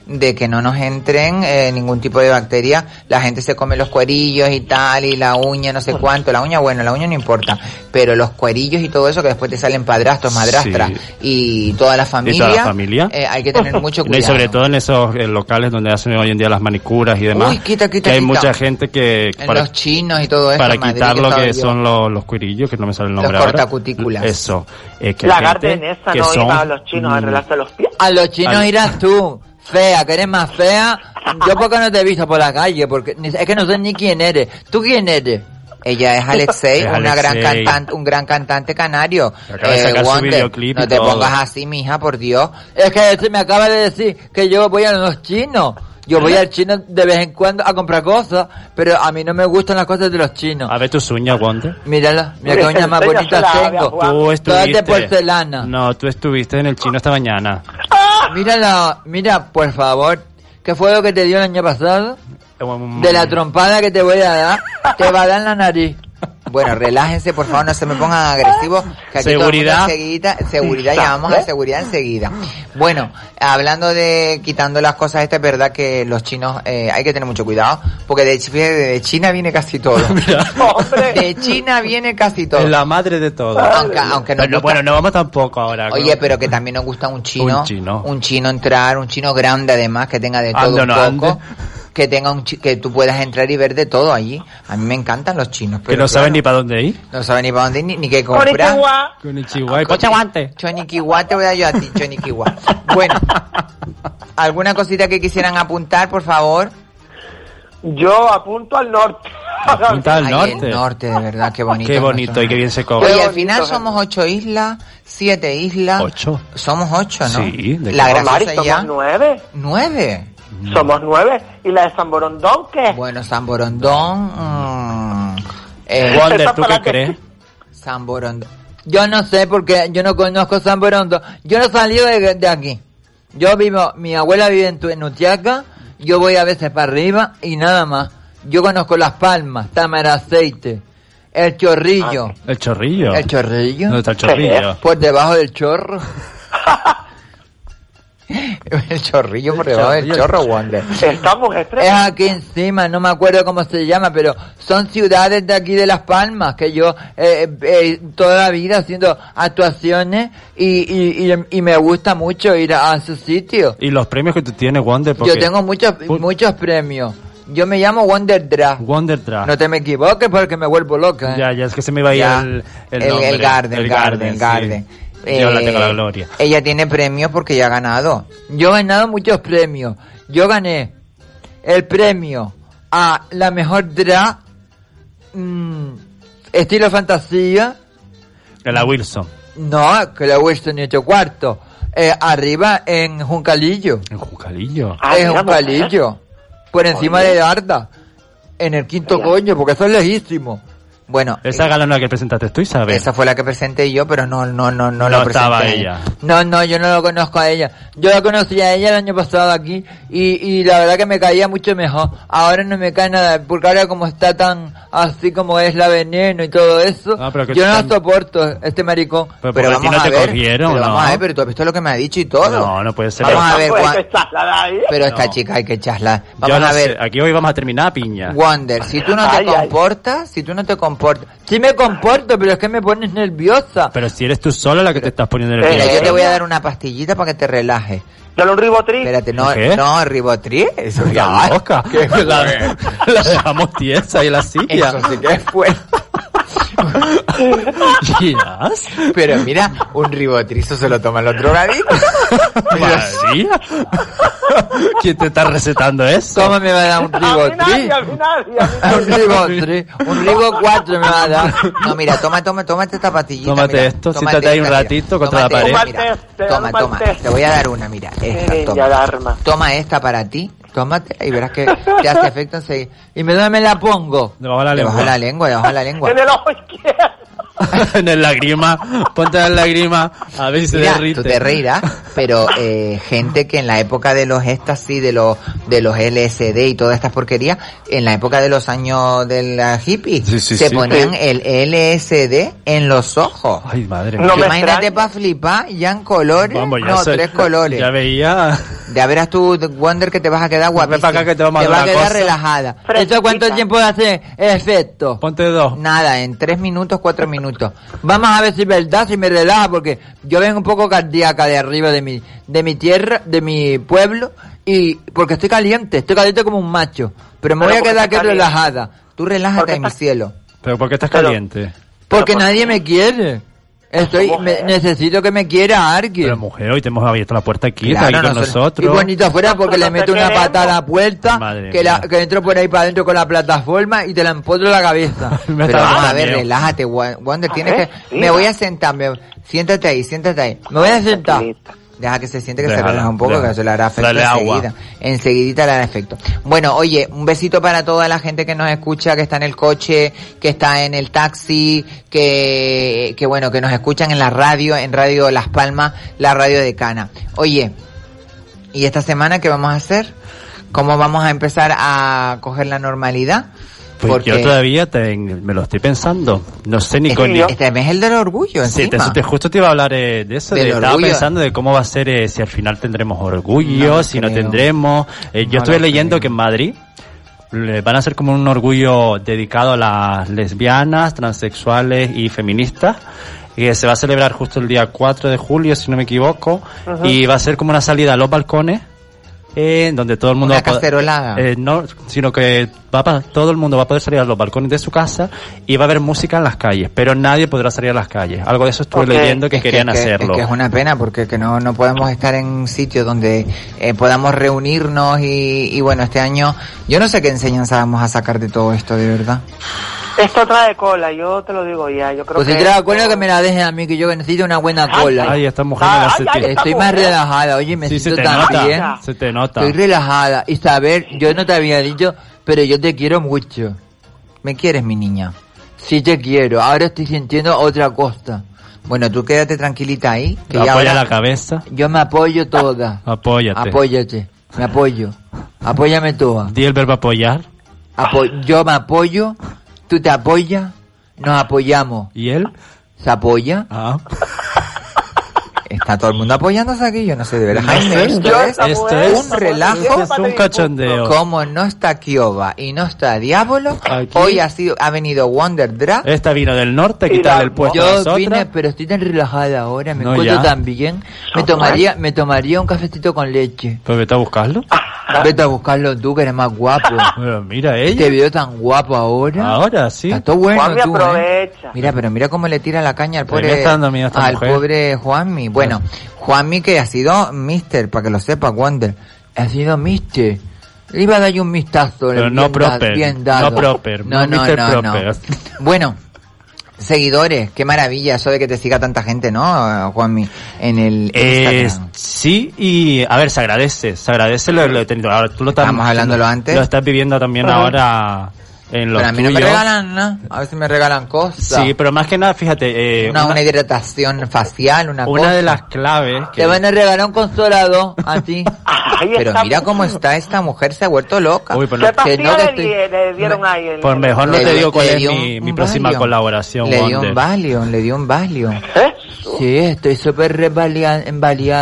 De que no nos entren eh, ningún tipo de bacteria. La gente se come los cuerillos y tal y la uña no sé cuánto. La uña, bueno, la uña no importa, pero los cuerillos y todo eso que después te salen padrastros, madrastras Sí. y toda la familia. la familia. eh, hay que tener mucho cuidado. y sobre todo en esos eh, locales donde hacen hoy en día las manicuras y demás. Uy, quita, quita, que hay quita. mucha gente que en para, los chinos y todo eso. para Madrid, quitar lo que yo. son los, los cuirillos, que no me sale el nombre Los ahora. cortacutículas. Eso. eh, que La gente que no son, iba a los chinos a mm, arreglarse los pies. A los chinos Al- irás tú, fea, que eres más fea. Yo porque no te he visto por la calle, porque ni- es que no sé ni quién eres. ¿Tú quién eres? Ella es Alexei, Es una gran cantante, un gran cantante canario. Eh, Acaba de sacar su Wonder, videoclip y no te todo. pongas así, mija, por Dios. Es que se me acaba de decir que yo voy a los chinos. Yo voy al chino de vez en cuando a comprar cosas, pero a mí no me gustan las cosas de los chinos. A ver tus uñas, Wonder. Mírala, mira qué uñas más bonitas tengo. Tú Todas estuviste... de porcelana. No, tú estuviste en el chino esta mañana. Mírala, mira, por favor. ¿Qué fue lo que te dio el año pasado? Um, De la trompada que te voy a dar, te va a dar en la nariz. Bueno, relájense, por favor, no se me pongan agresivos. Que aquí Seguridad. enseguida, seguridad, ya vamos a seguridad enseguida. Bueno, hablando de quitando las cosas, esta es verdad que los chinos eh, hay que tener mucho cuidado, porque de, de China viene casi todo. De China viene casi todo. Es la madre de todo. Aunque, aunque gusta- bueno, no vamos tampoco ahora. ¿no? Oye, pero que también nos gusta un chino, Un chino. un chino entrar, un chino grande además, que tenga de todo un no poco, ande. Que tenga un chi- que tú puedas entrar y ver de todo allí. A mí me encantan los chinos, que pero no saben claro, ni para dónde ir. no saben ni para dónde ir, ni, ni qué comprar. Con. Ponche guante. Choniquiwa, te voy a yo a ti, Choniquiwa. Bueno, ¿alguna cosita que quisieran apuntar, por favor? Yo apunto al norte. Apunta al Ay, norte. el norte, de verdad, qué bonito. Qué bonito y qué bien se come. Oye, al final somos ocho islas, siete islas. Ocho. Somos ocho, ¿no? Sí, de La graciosa somos ya. nueve. Somos nueve. ¿Y la de San Borondón qué? Bueno, San Borondón. mm, eh, Wonder, Esa ¿tú qué crees? San Borondón. Yo no sé porque yo no conozco San Borondo. Yo no he salido de, de aquí. Yo vivo, mi abuela vive en, Tu- en Utiaca, yo voy a veces para arriba y nada más. Yo conozco Las Palmas, Tamaraceite, El chorrillo. El chorrillo. El chorrillo. ¿Dónde está el chorrillo? Por debajo del chorro. el chorrillo por debajo del chorro, Wonder. Estamos Es aquí encima, no me acuerdo cómo se llama, pero son ciudades de aquí de Las Palmas que yo eh, eh, toda la vida haciendo actuaciones y, y, y, y me gusta mucho ir a, a esos sitios. ¿Y los premios que tú tienes, Wonder? Yo tengo muchos muchos premios. Yo me llamo Wonder Dra. Wonder Dra. No te me equivoques porque me vuelvo loca. ¿eh? Ya, ya, es que se me iba a ir el, el, El- nombre. el Garden, El Garden, sí. Garden. Yo la Eh, tengo la gloria. Ella tiene premios porque ya ha ganado. Yo he ganado muchos premios. Yo gané el premio a la mejor drag mm, estilo fantasía. De la Wilson. No, que la Wilson y hecho cuarto. Eh, arriba en Juncalillo. ¿En Juncalillo? Ah, en Juncalillo. Por encima Oye. de Darda. En el quinto coño, porque eso es lejísimo. Bueno, Esa gala no la que presentaste tú, ¿sabes? esa fue la que presenté yo, pero no, no, no, no, No la presenté. estaba ella. No, no, yo no lo conozco a ella. Yo la conocí a ella el año pasado aquí y, y la verdad que me caía mucho mejor. Ahora no me cae nada, porque ahora como está tan así como es la veneno y todo eso, Ah, pero yo no tan- lo soporto, este maricón. Pero, Pero vamos no a te ver, cogieron, pero ¿no? vamos a ver, pero tú has visto lo que me ha dicho y todo. No, no puede ser. Vamos a ver, Pues Juan- que estás la ahí. pero esta No. chica hay que echarla. Yo Vamos no a sé, ver, Aquí hoy vamos a terminar piña. Wonder, si tú no te Ay, ay. comportas, si tú no te comportas, Sí me comporto, pero es que me pones nerviosa. Pero si eres tú sola la que te estás poniendo Eh, mira, nerviosa. yo te voy a dar una pastillita para que te relajes. Dale un ribotril. Espérate, no, ¿Qué? no, ribotril, eso Ya ya. loca. La, la dejamos tiesa y la silla. Eso sí que es fuerte. Yes. Pero mira, un ribotrizo se lo toman los drogadictos. María. ¿Quién te está recetando eso? ¿Cómo me va a dar un A mí ribotri? nadie, a mí nadie, a mí nadie. Un ribotri, un ribo 4 me va a dar. No, mira, toma, toma, tómate esta pastillita. Tómate mira, esto, tómate siéntate ahí un mira. ratito contra la Tómate pared. esta, mira. Toma test, Toma, toma test. te voy a dar una, mira, esta, toma. Toma esta para ti, tómate y verás que te hace efecto enseguida. ¿Y me, dónde me la pongo? Debajo de la Debajo de lengua. la lengua, debajo de la lengua. En el ojo izquierdo. en el lágrima. Ponte la lágrima a ver si se derrite. tú te reirás, pero eh, gente que en la época de los éxtasis, de los de los LSD y todas estas porquerías, en la época de los años del eh, hippie, Sí, sí, se sí. ponían el LSD en los ojos. Ay, madre No mía. me Imagínate para flipar, ya en colores, Vamos, ya no, soy- tres colores. Ya veía. Ya verás tú, Wonder, que te vas a quedar guapísima. para acá que te vamos a te quedar cosa. relajada. ¿Esto cuánto tiempo hace efecto? Ponte dos. Nada, en tres minutos, cuatro minutos. Vamos a ver si es verdad, si me relaja, porque yo vengo un poco cardíaca de arriba de mi, de mi tierra, de mi pueblo, y porque estoy caliente, estoy caliente como un macho, pero me Pero voy a ¿por qué quedar caliente? relajada, Tú relájate, Porque mi cielo. Pero ¿por qué estás caliente? porque nadie me quiere. Estoy, ¿Cómo me- es? necesito que me quiera alguien. Pero mujer, hoy te hemos abierto la puerta aquí, Claro, está aquí con nosotros- nosotros. Y bonito afuera porque le Nosotros meto una queremos. pata a la puerta, Madre que, la, mía. que entro por ahí para adentro con la plataforma y te la empotro en la cabeza. Me Pero vamos a ver, miedo. relájate, Wa- Wonder, A tienes ver, que... sí, Me voy a sentar, me- siéntate ahí, siéntate ahí. Me voy a sentar. Deja que se siente que se relaja un poco, que se le hará efecto Dale agua. enseguida. Enseguidita le hará efecto. Bueno, oye, un besito para toda la gente que nos escucha, que está en el coche, que está en el taxi, que, que bueno, que nos escuchan en la radio, en Radio Las Palmas, la radio de Cana. Oye, ¿y esta semana qué vamos a hacer? ¿Cómo vamos a empezar a coger la normalidad? Pues yo todavía te- me lo estoy pensando. No sé ni con... este mes es el del orgullo, Sí, te, te- justo te iba a hablar eh, de eso. De- estaba orgullo. pensando de cómo va a ser eh, si al final tendremos orgullo, No si no tendremos. Eh, No yo estuve leyendo creo. que en Madrid le van a hacer como un orgullo dedicado a las lesbianas, transexuales y feministas. Que se va a celebrar justo el día 4 de julio, si no me equivoco. Ajá. Y va a ser como una salida a los balcones. eh, donde todo el mundo Una va a poder- eh, no, sino que va a, todo el mundo va a poder salir a los balcones de su casa y va a haber música en las calles, pero nadie podrá salir a las calles. Algo de eso estuve leyendo que Es querían hacerlo. Es que es una pena porque que no, no podemos estar en sitios donde eh, podamos reunirnos y, y bueno, este año yo no sé qué enseñanza vamos a sacar de todo esto, de verdad. Esto trae cola, yo te lo digo ya. Yo creo Pues si que te das cuenta que me la dejen a mí, que yo necesito una buena cola. Ay, esta mujer me la hace ay, ti- Estoy más relajada, oye, me Sí, se siento te tan nota, bien. se te nota. Estoy relajada. Y saber, yo no te había dicho, pero yo te quiero mucho. ¿Me quieres, mi niña? Sí te quiero. Ahora estoy sintiendo otra cosa. Bueno, tú quédate tranquilita ahí. Que Apoya ahora- la cabeza, Yo me apoyo toda. apóyate. Apóyate. Me apoyo. Apóyame toda. Di el verbo apoyar. Apo- yo me apoyo, tú te apoyas, nos apoyamos. ¿Y él? ¿Se apoya? Ah. Está todo el mundo apoyándose aquí, yo no sé, de verdad. Jaime, esto es, Esto es- un relajo. esto es un cachondeo. Como no está Kioba y no está Diablo, hoy ha sido ha venido Wonder Drag. Esta vino del norte, quitarle el puesto a Yo nosotras. vine, pero estoy tan relajada ahora, me No, encuentro ya. tan bien. Me tomaría, me tomaría un cafecito con leche. Pues vete a buscarlo. Vete a buscarlo tú, que eres más guapo. Bueno, mira ella. Te veo tan guapo ahora. Ahora sí. Está todo bueno Juanmi, tú, ¿eh? aprovecha. Mira, pero mira cómo le tira la caña al Pero pobre, al mujer. pobre Juanmi. Bueno, Juanmi que ha sido mister, para que lo sepa, Wonder. Ha sido mister. Le iba a dar yo un vistazo. Pero bien no da- proper, bien dado. no proper, no Mr. Proper. Bueno, seguidores, qué maravilla eso de que te siga tanta gente, ¿no, Juanmi? En el Eh, sí, y a ver, se agradece, se agradece lo, lo he tenido. Ahora, tú lo estás- Estábamos hablándolo antes. Lo estás viviendo también Ajá. ahora en los Pero a mí no me regalan nada. A veces me regalan cosas. Sí, pero más que nada, fíjate, eh, una, una, una hidratación facial, una, una cosa. de las claves que Te van a regalar un consolado a ti. Pero mira cómo está esta mujer, se ha vuelto loca. Uy, pero ¿Qué no- Que no, le, estoy- le dieron ahí? en- Pues mejor no Le te dio- digo cuál es mi, próxima Valium. colaboración, Le dio un Valium, le dio un Valium. ¿Eh? Sí, estoy súper embaleada.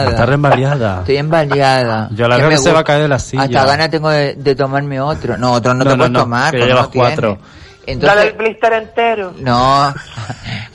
Está embaleada. Estoy embaleada. Yo la veo que se va a caer de la silla. Hasta ganas tengo de, de tomarme otro. No, otro no, No, te no, puedes no, tomar. que cuatro. Dale Entonces, el blister entero. no.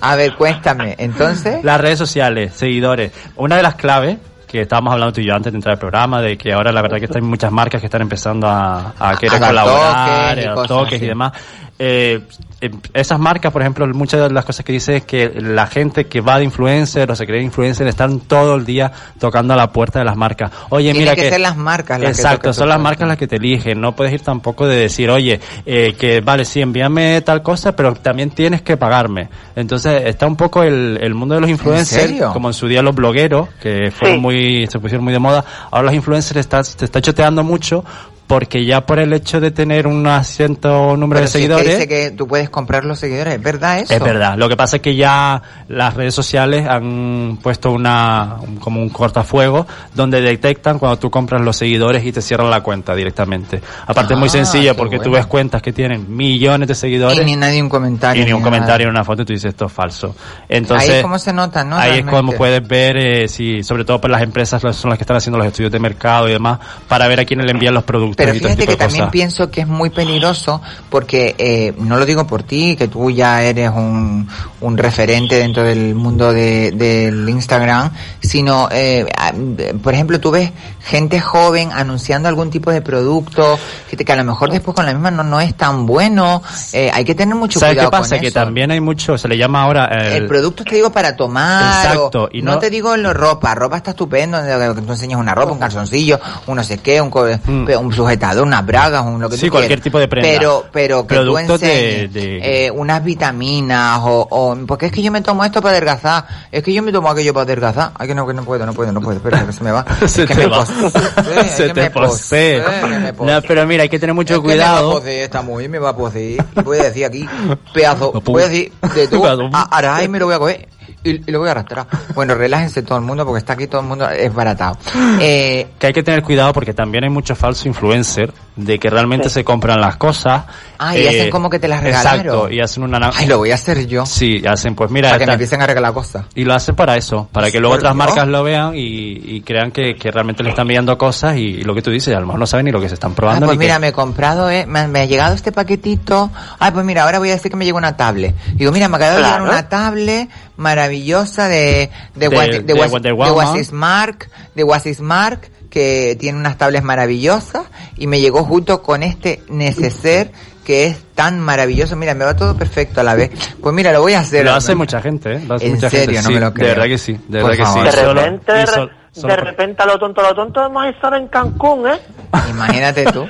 A ver, cuéntame. Entonces, Las redes sociales, seguidores. Una de las claves que estábamos hablando tú y yo antes de entrar al programa, de que ahora la verdad que hay muchas marcas que están empezando a, a querer colaborar, toques y a toques y demás. Eh, eh, esas marcas, por ejemplo, muchas de las cosas que dice es que la gente que va de influencer o se cree influencer están todo el día tocando a la puerta de las marcas. Oye, Tiene mira que que... ser las marcas las Exacto, son las marcas las que te eligen. No puedes ir tampoco de decir, oye, eh, que vale, sí, envíame tal cosa, pero también tienes que pagarme. Entonces está un poco el, el mundo de los influencers, serio? como en su día los blogueros, que fueron Sí. muy, se pusieron muy de moda. Ahora los influencers está, se está choteando mucho porque ya por el hecho de tener un cierto número pero de si es que seguidores, dice que tú puedes comprar los seguidores, ¿es verdad eso? es verdad. Lo que pasa es que ya las redes sociales han puesto una un- como un cortafuego donde detectan cuando tú compras los seguidores y te cierran la cuenta directamente. Aparte es muy Ah, sencillo porque tú ves cuentas que tienen millones de seguidores Y ni nadie un comentario. y ni un nada. comentario en una foto y tú dices esto es falso. Entonces Ahí es como se nota, ¿no? Ahí es como puedes ver, eh, si, sobre todo por las empresas son las que están haciendo los estudios de mercado y demás, para ver a quién le envían los productos Pero fíjate que también pienso que es muy peligroso porque eh, no lo digo por ti, que tú ya eres un, un referente dentro del mundo de, del Instagram, sino, eh, por ejemplo, tú ves gente joven anunciando algún tipo de producto que, te- que a lo mejor después con la misma no, no es tan bueno. Eh, hay que tener mucho ¿Sabes qué cuidado pasa? con Que eso. también hay mucho, se le llama ahora El producto te digo para tomar. Exacto, o- y no, no- te digo lo ropa. Ropa está estupendo. que Tú enseñas una ropa, un calzoncillo, un no sé qué, un, co- un sujetador, unas bragas, un lo que. Sí, tú cualquier quieras. tipo de prenda. Pero, pero que tú Productos de- enseñes de- eh, unas vitaminas o, o, porque es que yo me tomo esto para adelgazar. Es que yo me tomo aquello para adelgazar. Ay, que no, que no puedo, no puedo, no puedo. Espera, que se me va. se Es que te me va. posee, se te posee. posee, No, pero mira, hay que tener mucho Es que Me va a cuidado. poseer esta mujer, me va a poseer. Y voy a decir aquí, pedazo, voy a decir de tú, a- ahora ahí me lo voy a coger y, y lo voy a arrastrar. Bueno, relájense todo el mundo porque está aquí todo el mundo es baratado. Eh, que hay que tener cuidado porque también hay mucho falso influencer de que realmente se compran las cosas. Ah, y hacen como que te las regalaron. Exacto, y hacen una... ay, lo voy a hacer yo. Sí, hacen, pues mira, Para que me esta- empiecen a regalar cosas. y lo hacen para eso, para que luego otras marcas lo vean y, y crean que, que realmente le están enviando cosas y, y lo que tú dices, a lo mejor no saben ni lo que se están Ah, probando. pues ni mira, qué- me he comprado, eh, me, me ha llegado este paquetito. Ay, pues mira, ahora voy a decir que me llegó una tablet. Digo, mira, me acaba de llegar una tablet maravillosa de, de, De- Wa- de de, Was- Wonder de. Wasismark, de Wasismark, que tiene unas tablets maravillosas y me llegó junto con este neceser que es tan maravilloso. Mira, me va todo perfecto a la vez. Pues mira, lo voy a hacer. Lo hace mucha gente, ¿eh? Lo hace ¿En mucha serio? gente. No sí, me lo De creo. verdad que sí, de verdad que De sí. Solo- repente, de, solo de repente a lo tonto, a lo tonto hemos estado en Cancún, ¿eh? Imagínate tú.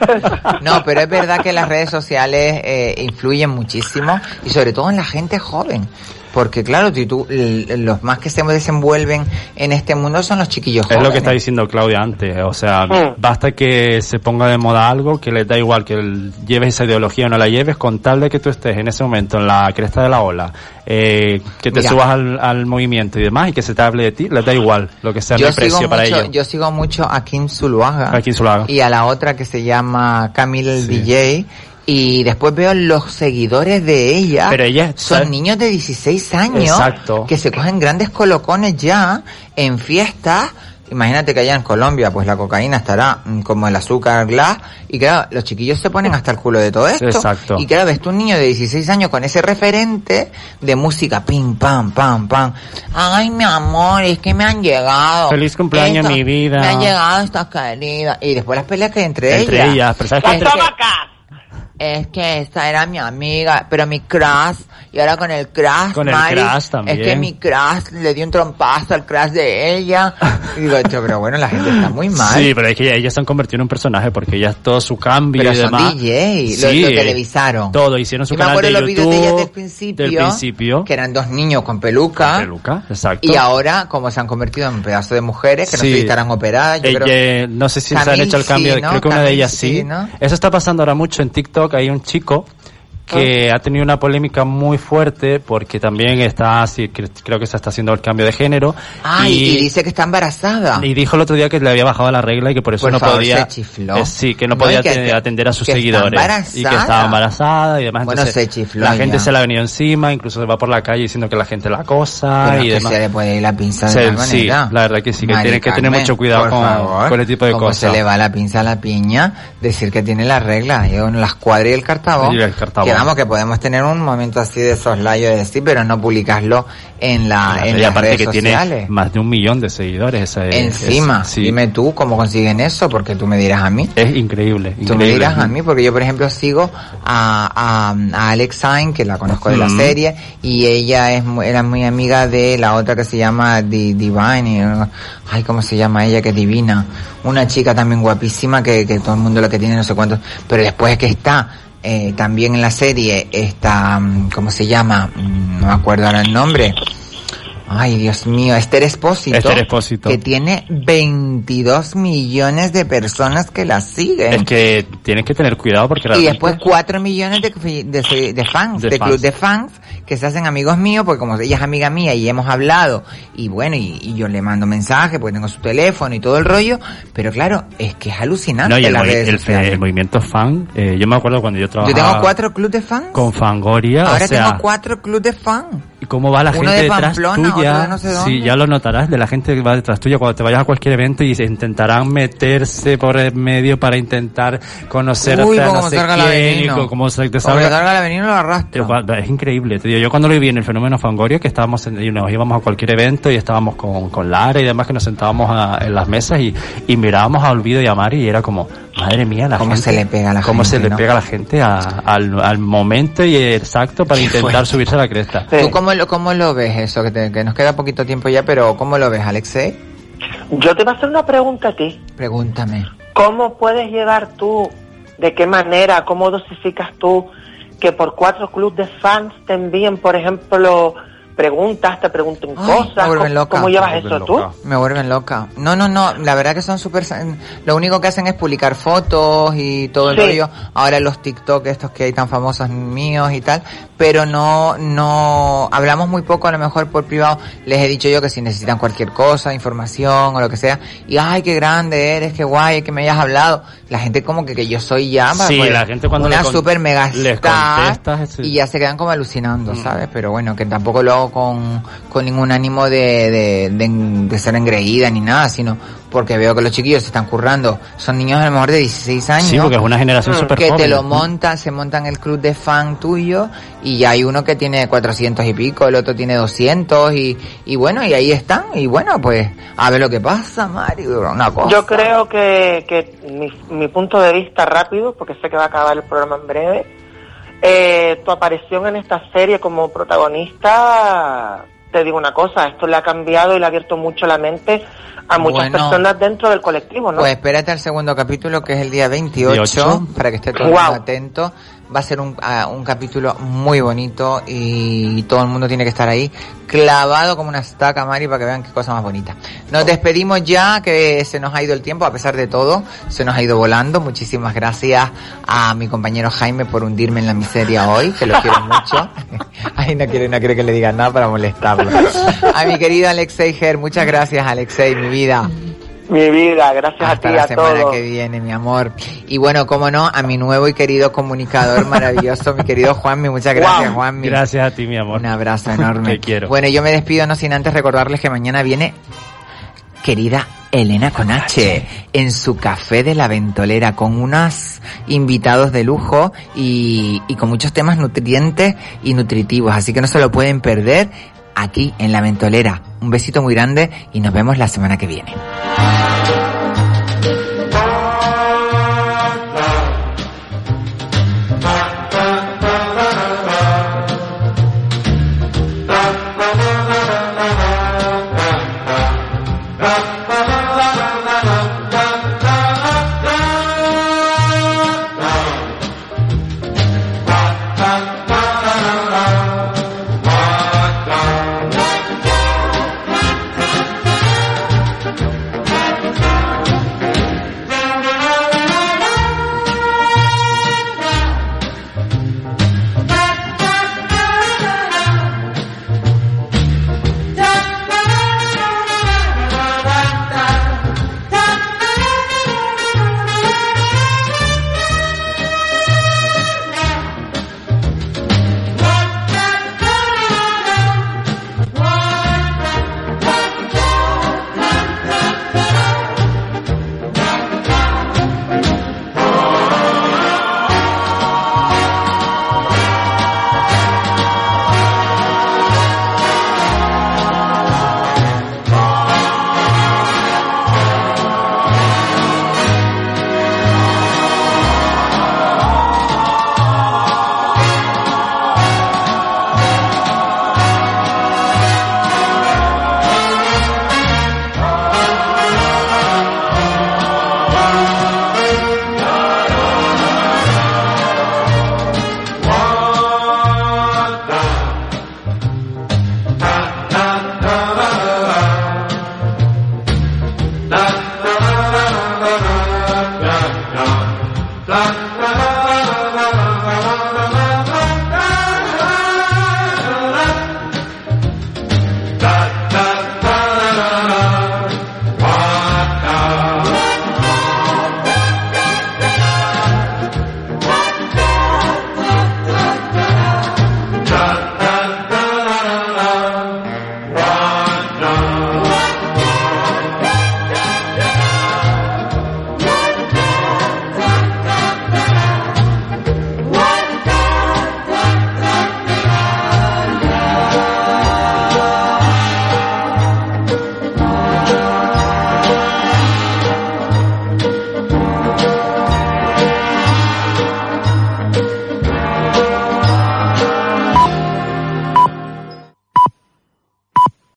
No, pero es verdad que las redes sociales eh, influyen muchísimo y sobre todo en la gente joven. Porque claro, tú, los más que se desenvuelven en este mundo son los chiquillos Es lo que está diciendo Claudia antes, o sea, Mm. basta que se ponga de moda algo, que les da igual que el- lleves esa ideología o no la lleves, con tal de que tú estés en ese momento en la cresta de la ola, eh, que te Mira. subas al, al movimiento y demás, y que se te hable de ti, les da igual lo que sea yo el precio para ellos. yo sigo mucho a Kim Zuluaga A Kim Zuluaga. y a la otra que se llama Camille el DJ Y después veo los seguidores de ella. Pero ella son ¿sabes? niños de 16 años Exacto. que se cogen grandes colocones ya en fiestas. Imagínate que allá en Colombia, pues la cocaína estará mm, como el azúcar glass. Y claro, los chiquillos se ponen hasta el culo de todo esto. Exacto. Y claro, ves tú un niño de 16 años con ese referente de música, pim, pam, pam, pam. Ay, mi amor, es que me han llegado. Feliz cumpleaños, Esto- mi vida. Me han llegado estas queridas. Y después las peleas que hay entre, Entre ellas. ellas, pero ¿sabes Es qué? que- Es que esta era mi amiga, pero mi crush, y ahora con el crush, Con el Mari, crush también. Es que mi crush le dio un trompazo al crush de ella. Y digo, "Tío, pero bueno, la gente está muy mal. Sí, pero es que ellas se han convertido en un personaje porque ellas todo su cambio Pero y son demás. DJ, lo- lo televisaron. Todo, hicieron su Yo me canal acuerdo de los vídeos de ellas YouTube. del principio, del principio. que eran dos niños con peluca. Peluca, exacto. Y ahora, como se han convertido en pedazos de mujeres, que no Sí. sé si estarán operadas, yo Ella- creo... no sé si se han hecho el cambio, sí, ¿no? creo que una de ellas sí, sí. ¿no? Eso está pasando ahora mucho en TikTok, hay un chico que ha tenido una polémica muy fuerte porque también está así, cre- creo que se está haciendo el cambio de género. Ay, y, dice que está embarazada. y dijo el otro día que le había bajado la regla y que por eso Por no favor, podía se chifló. eh, sí que no No, podía y que- te- atender a sus seguidores y que estaba embarazada y demás Bueno, Entonces, se chifló la gente ya. se la ha venido encima incluso se va por la calle diciendo que la gente la acosa Pero y que demás se le puede ir la pinza de Se- tal sí, la verdad que sí que tiene que tener mucho cuidado con, favor, con ese tipo de cosas se le va la pinza a la piña, decir que tiene la regla, yo en las cuadras y el cartabón, Y el cartabón. Que vamos, que podemos tener un momento así de soslayo de decir, pero no publicarlo en la, en y las aparte redes que sociales. tiene más de un millón de seguidores ese- Encima, sí. dime tú cómo consiguen eso, porque tú me dirás a mí. es increíble, Tú me dirás a mí, porque yo, por ejemplo, sigo a, a, a Alex Sain, que la conozco de la serie, y ella es era muy amiga de la otra que se llama Di- Divine, y, ay, ¿cómo se llama ella? Que es divina. Una chica también guapísima que, que todo el mundo lo que tiene, no sé cuántos, pero después es que está, eh, también en la serie, está, mm, ¿cómo se llama? Mm, No me acuerdo ahora el nombre. Ay, Dios mío, Esther Espósito. Esther Espósito. Que tiene 22 millones de personas que la siguen. Es que tienes que tener cuidado porque Y después 4 millones de, de, de fans, De de, fans. club de fans, que se hacen amigos míos, porque como ella es amiga mía y hemos hablado, y bueno, y, y yo le mando mensajes, porque tengo su teléfono y todo el rollo, pero claro, es que es alucinante no, y el, movi- el, el movimiento fan, eh, yo me acuerdo cuando yo Yo trabajaba tengo cuatro clubes de fans. con Fangoria, Ahora o sea, tengo cuatro clubes de fans. Cómo va la uno gente de detrás Pamplona, tuya, de no sé sí, ya lo notarás, de la gente que va detrás tuya. Cuando te vayas a cualquier evento y se intentarán meterse por el medio para intentar conocer Uy, a como no sé quién, y como se te Como salga- veneno lo arrastra. Es increíble, te digo, yo cuando lo viví en el fenómeno Fangoria, que estábamos en, y nos íbamos a cualquier evento y estábamos con, con Lara y demás, que nos sentábamos a- en las mesas y, y mirábamos a Olvido y a Mari y era como, madre mía, la Cómo gente. se le pega a la cómo gente, se le ¿no? pega a la gente a- al, al momento y exacto para intentar fuerte. subirse a la cresta. ¿Tú cómo lo, cómo lo ves eso? Que, te- que nos queda poquito tiempo ya, pero ¿cómo lo ves, Alexei? Yo te voy a hacer una pregunta a ti. Pregúntame. ¿Cómo puedes llegar tú, de qué manera, cómo dosificas tú que por cuatro clubes de fans te envíen, por ejemplo, preguntas, te pregunten Ay, cosas? me vuelven ¿Cómo, loca. cómo llevas Me eso vuelven tú? loca. Me vuelven loca. No, no, no. La verdad que son súper... Lo único que hacen es publicar fotos y todo el Sí. rollo. Ahora los TikTok estos que hay tan famosos míos y tal. Pero no, no... Hablamos muy poco a lo mejor por privado. Les he dicho yo que si necesitan cualquier cosa, información o lo que sea. Y ay, qué grande eres, qué guay que me hayas hablado. La gente como que, que yo soy ya... Sí, pues, la gente cuando Una le super mega star, sí. Y ya se quedan como alucinando, Mm. ¿sabes? Pero bueno, que tampoco lo hago con, con ningún ánimo de, de, de, de ser engreída ni nada, sino porque veo que los chiquillos se están currando. Son niños a lo mejor de 16 años. Sí, porque es una generación Mm. súper Que te lo montan, se montan el club de fan tuyo y ya hay uno que tiene 400 y pico, el otro tiene 200 y, y bueno, y ahí están. Y bueno, pues a ver lo que pasa, Mario, una cosa. Yo creo que, que mi, mi punto de vista rápido, porque sé que va a acabar el programa en breve, eh, tu aparición en esta serie como protagonista, te digo una cosa, esto le ha cambiado y le ha abierto mucho la mente a muchas Bueno. personas dentro del colectivo, ¿no? Pues espérate al segundo capítulo, que es el día 28, 28. para que esté todo el mundo Guau. atento. Va a ser un, ah, un capítulo muy bonito y todo el mundo tiene que estar ahí, clavado como una estaca, Mari, para que vean qué cosa más bonita. Nos despedimos ya, que se nos ha ido el tiempo, a pesar de todo, se nos ha ido volando. Muchísimas gracias a mi compañero Jaime por hundirme en la miseria hoy, que lo quiero mucho. Ay, no quiere, no quiere que le digan nada para molestarlo. A mi querido Alexei Ger, muchas gracias Alexei, mi vida. Mi vida, gracias Hasta a ti, la a semana todos. que viene, mi amor. Y bueno, como no, a mi nuevo y querido comunicador maravilloso, mi querido Juanmi. Muchas gracias, Guau. Juanmi. Gracias a ti, mi amor. Un abrazo enorme. Te quiero. Bueno, yo me despido no sin antes recordarles que mañana viene querida Elena Conache en su café de la ventolera con unos invitados de lujo y, y con muchos temas nutrientes y nutritivos. Así que no se lo pueden perder aquí en la ventolera. Un besito muy grande y nos vemos la semana que viene.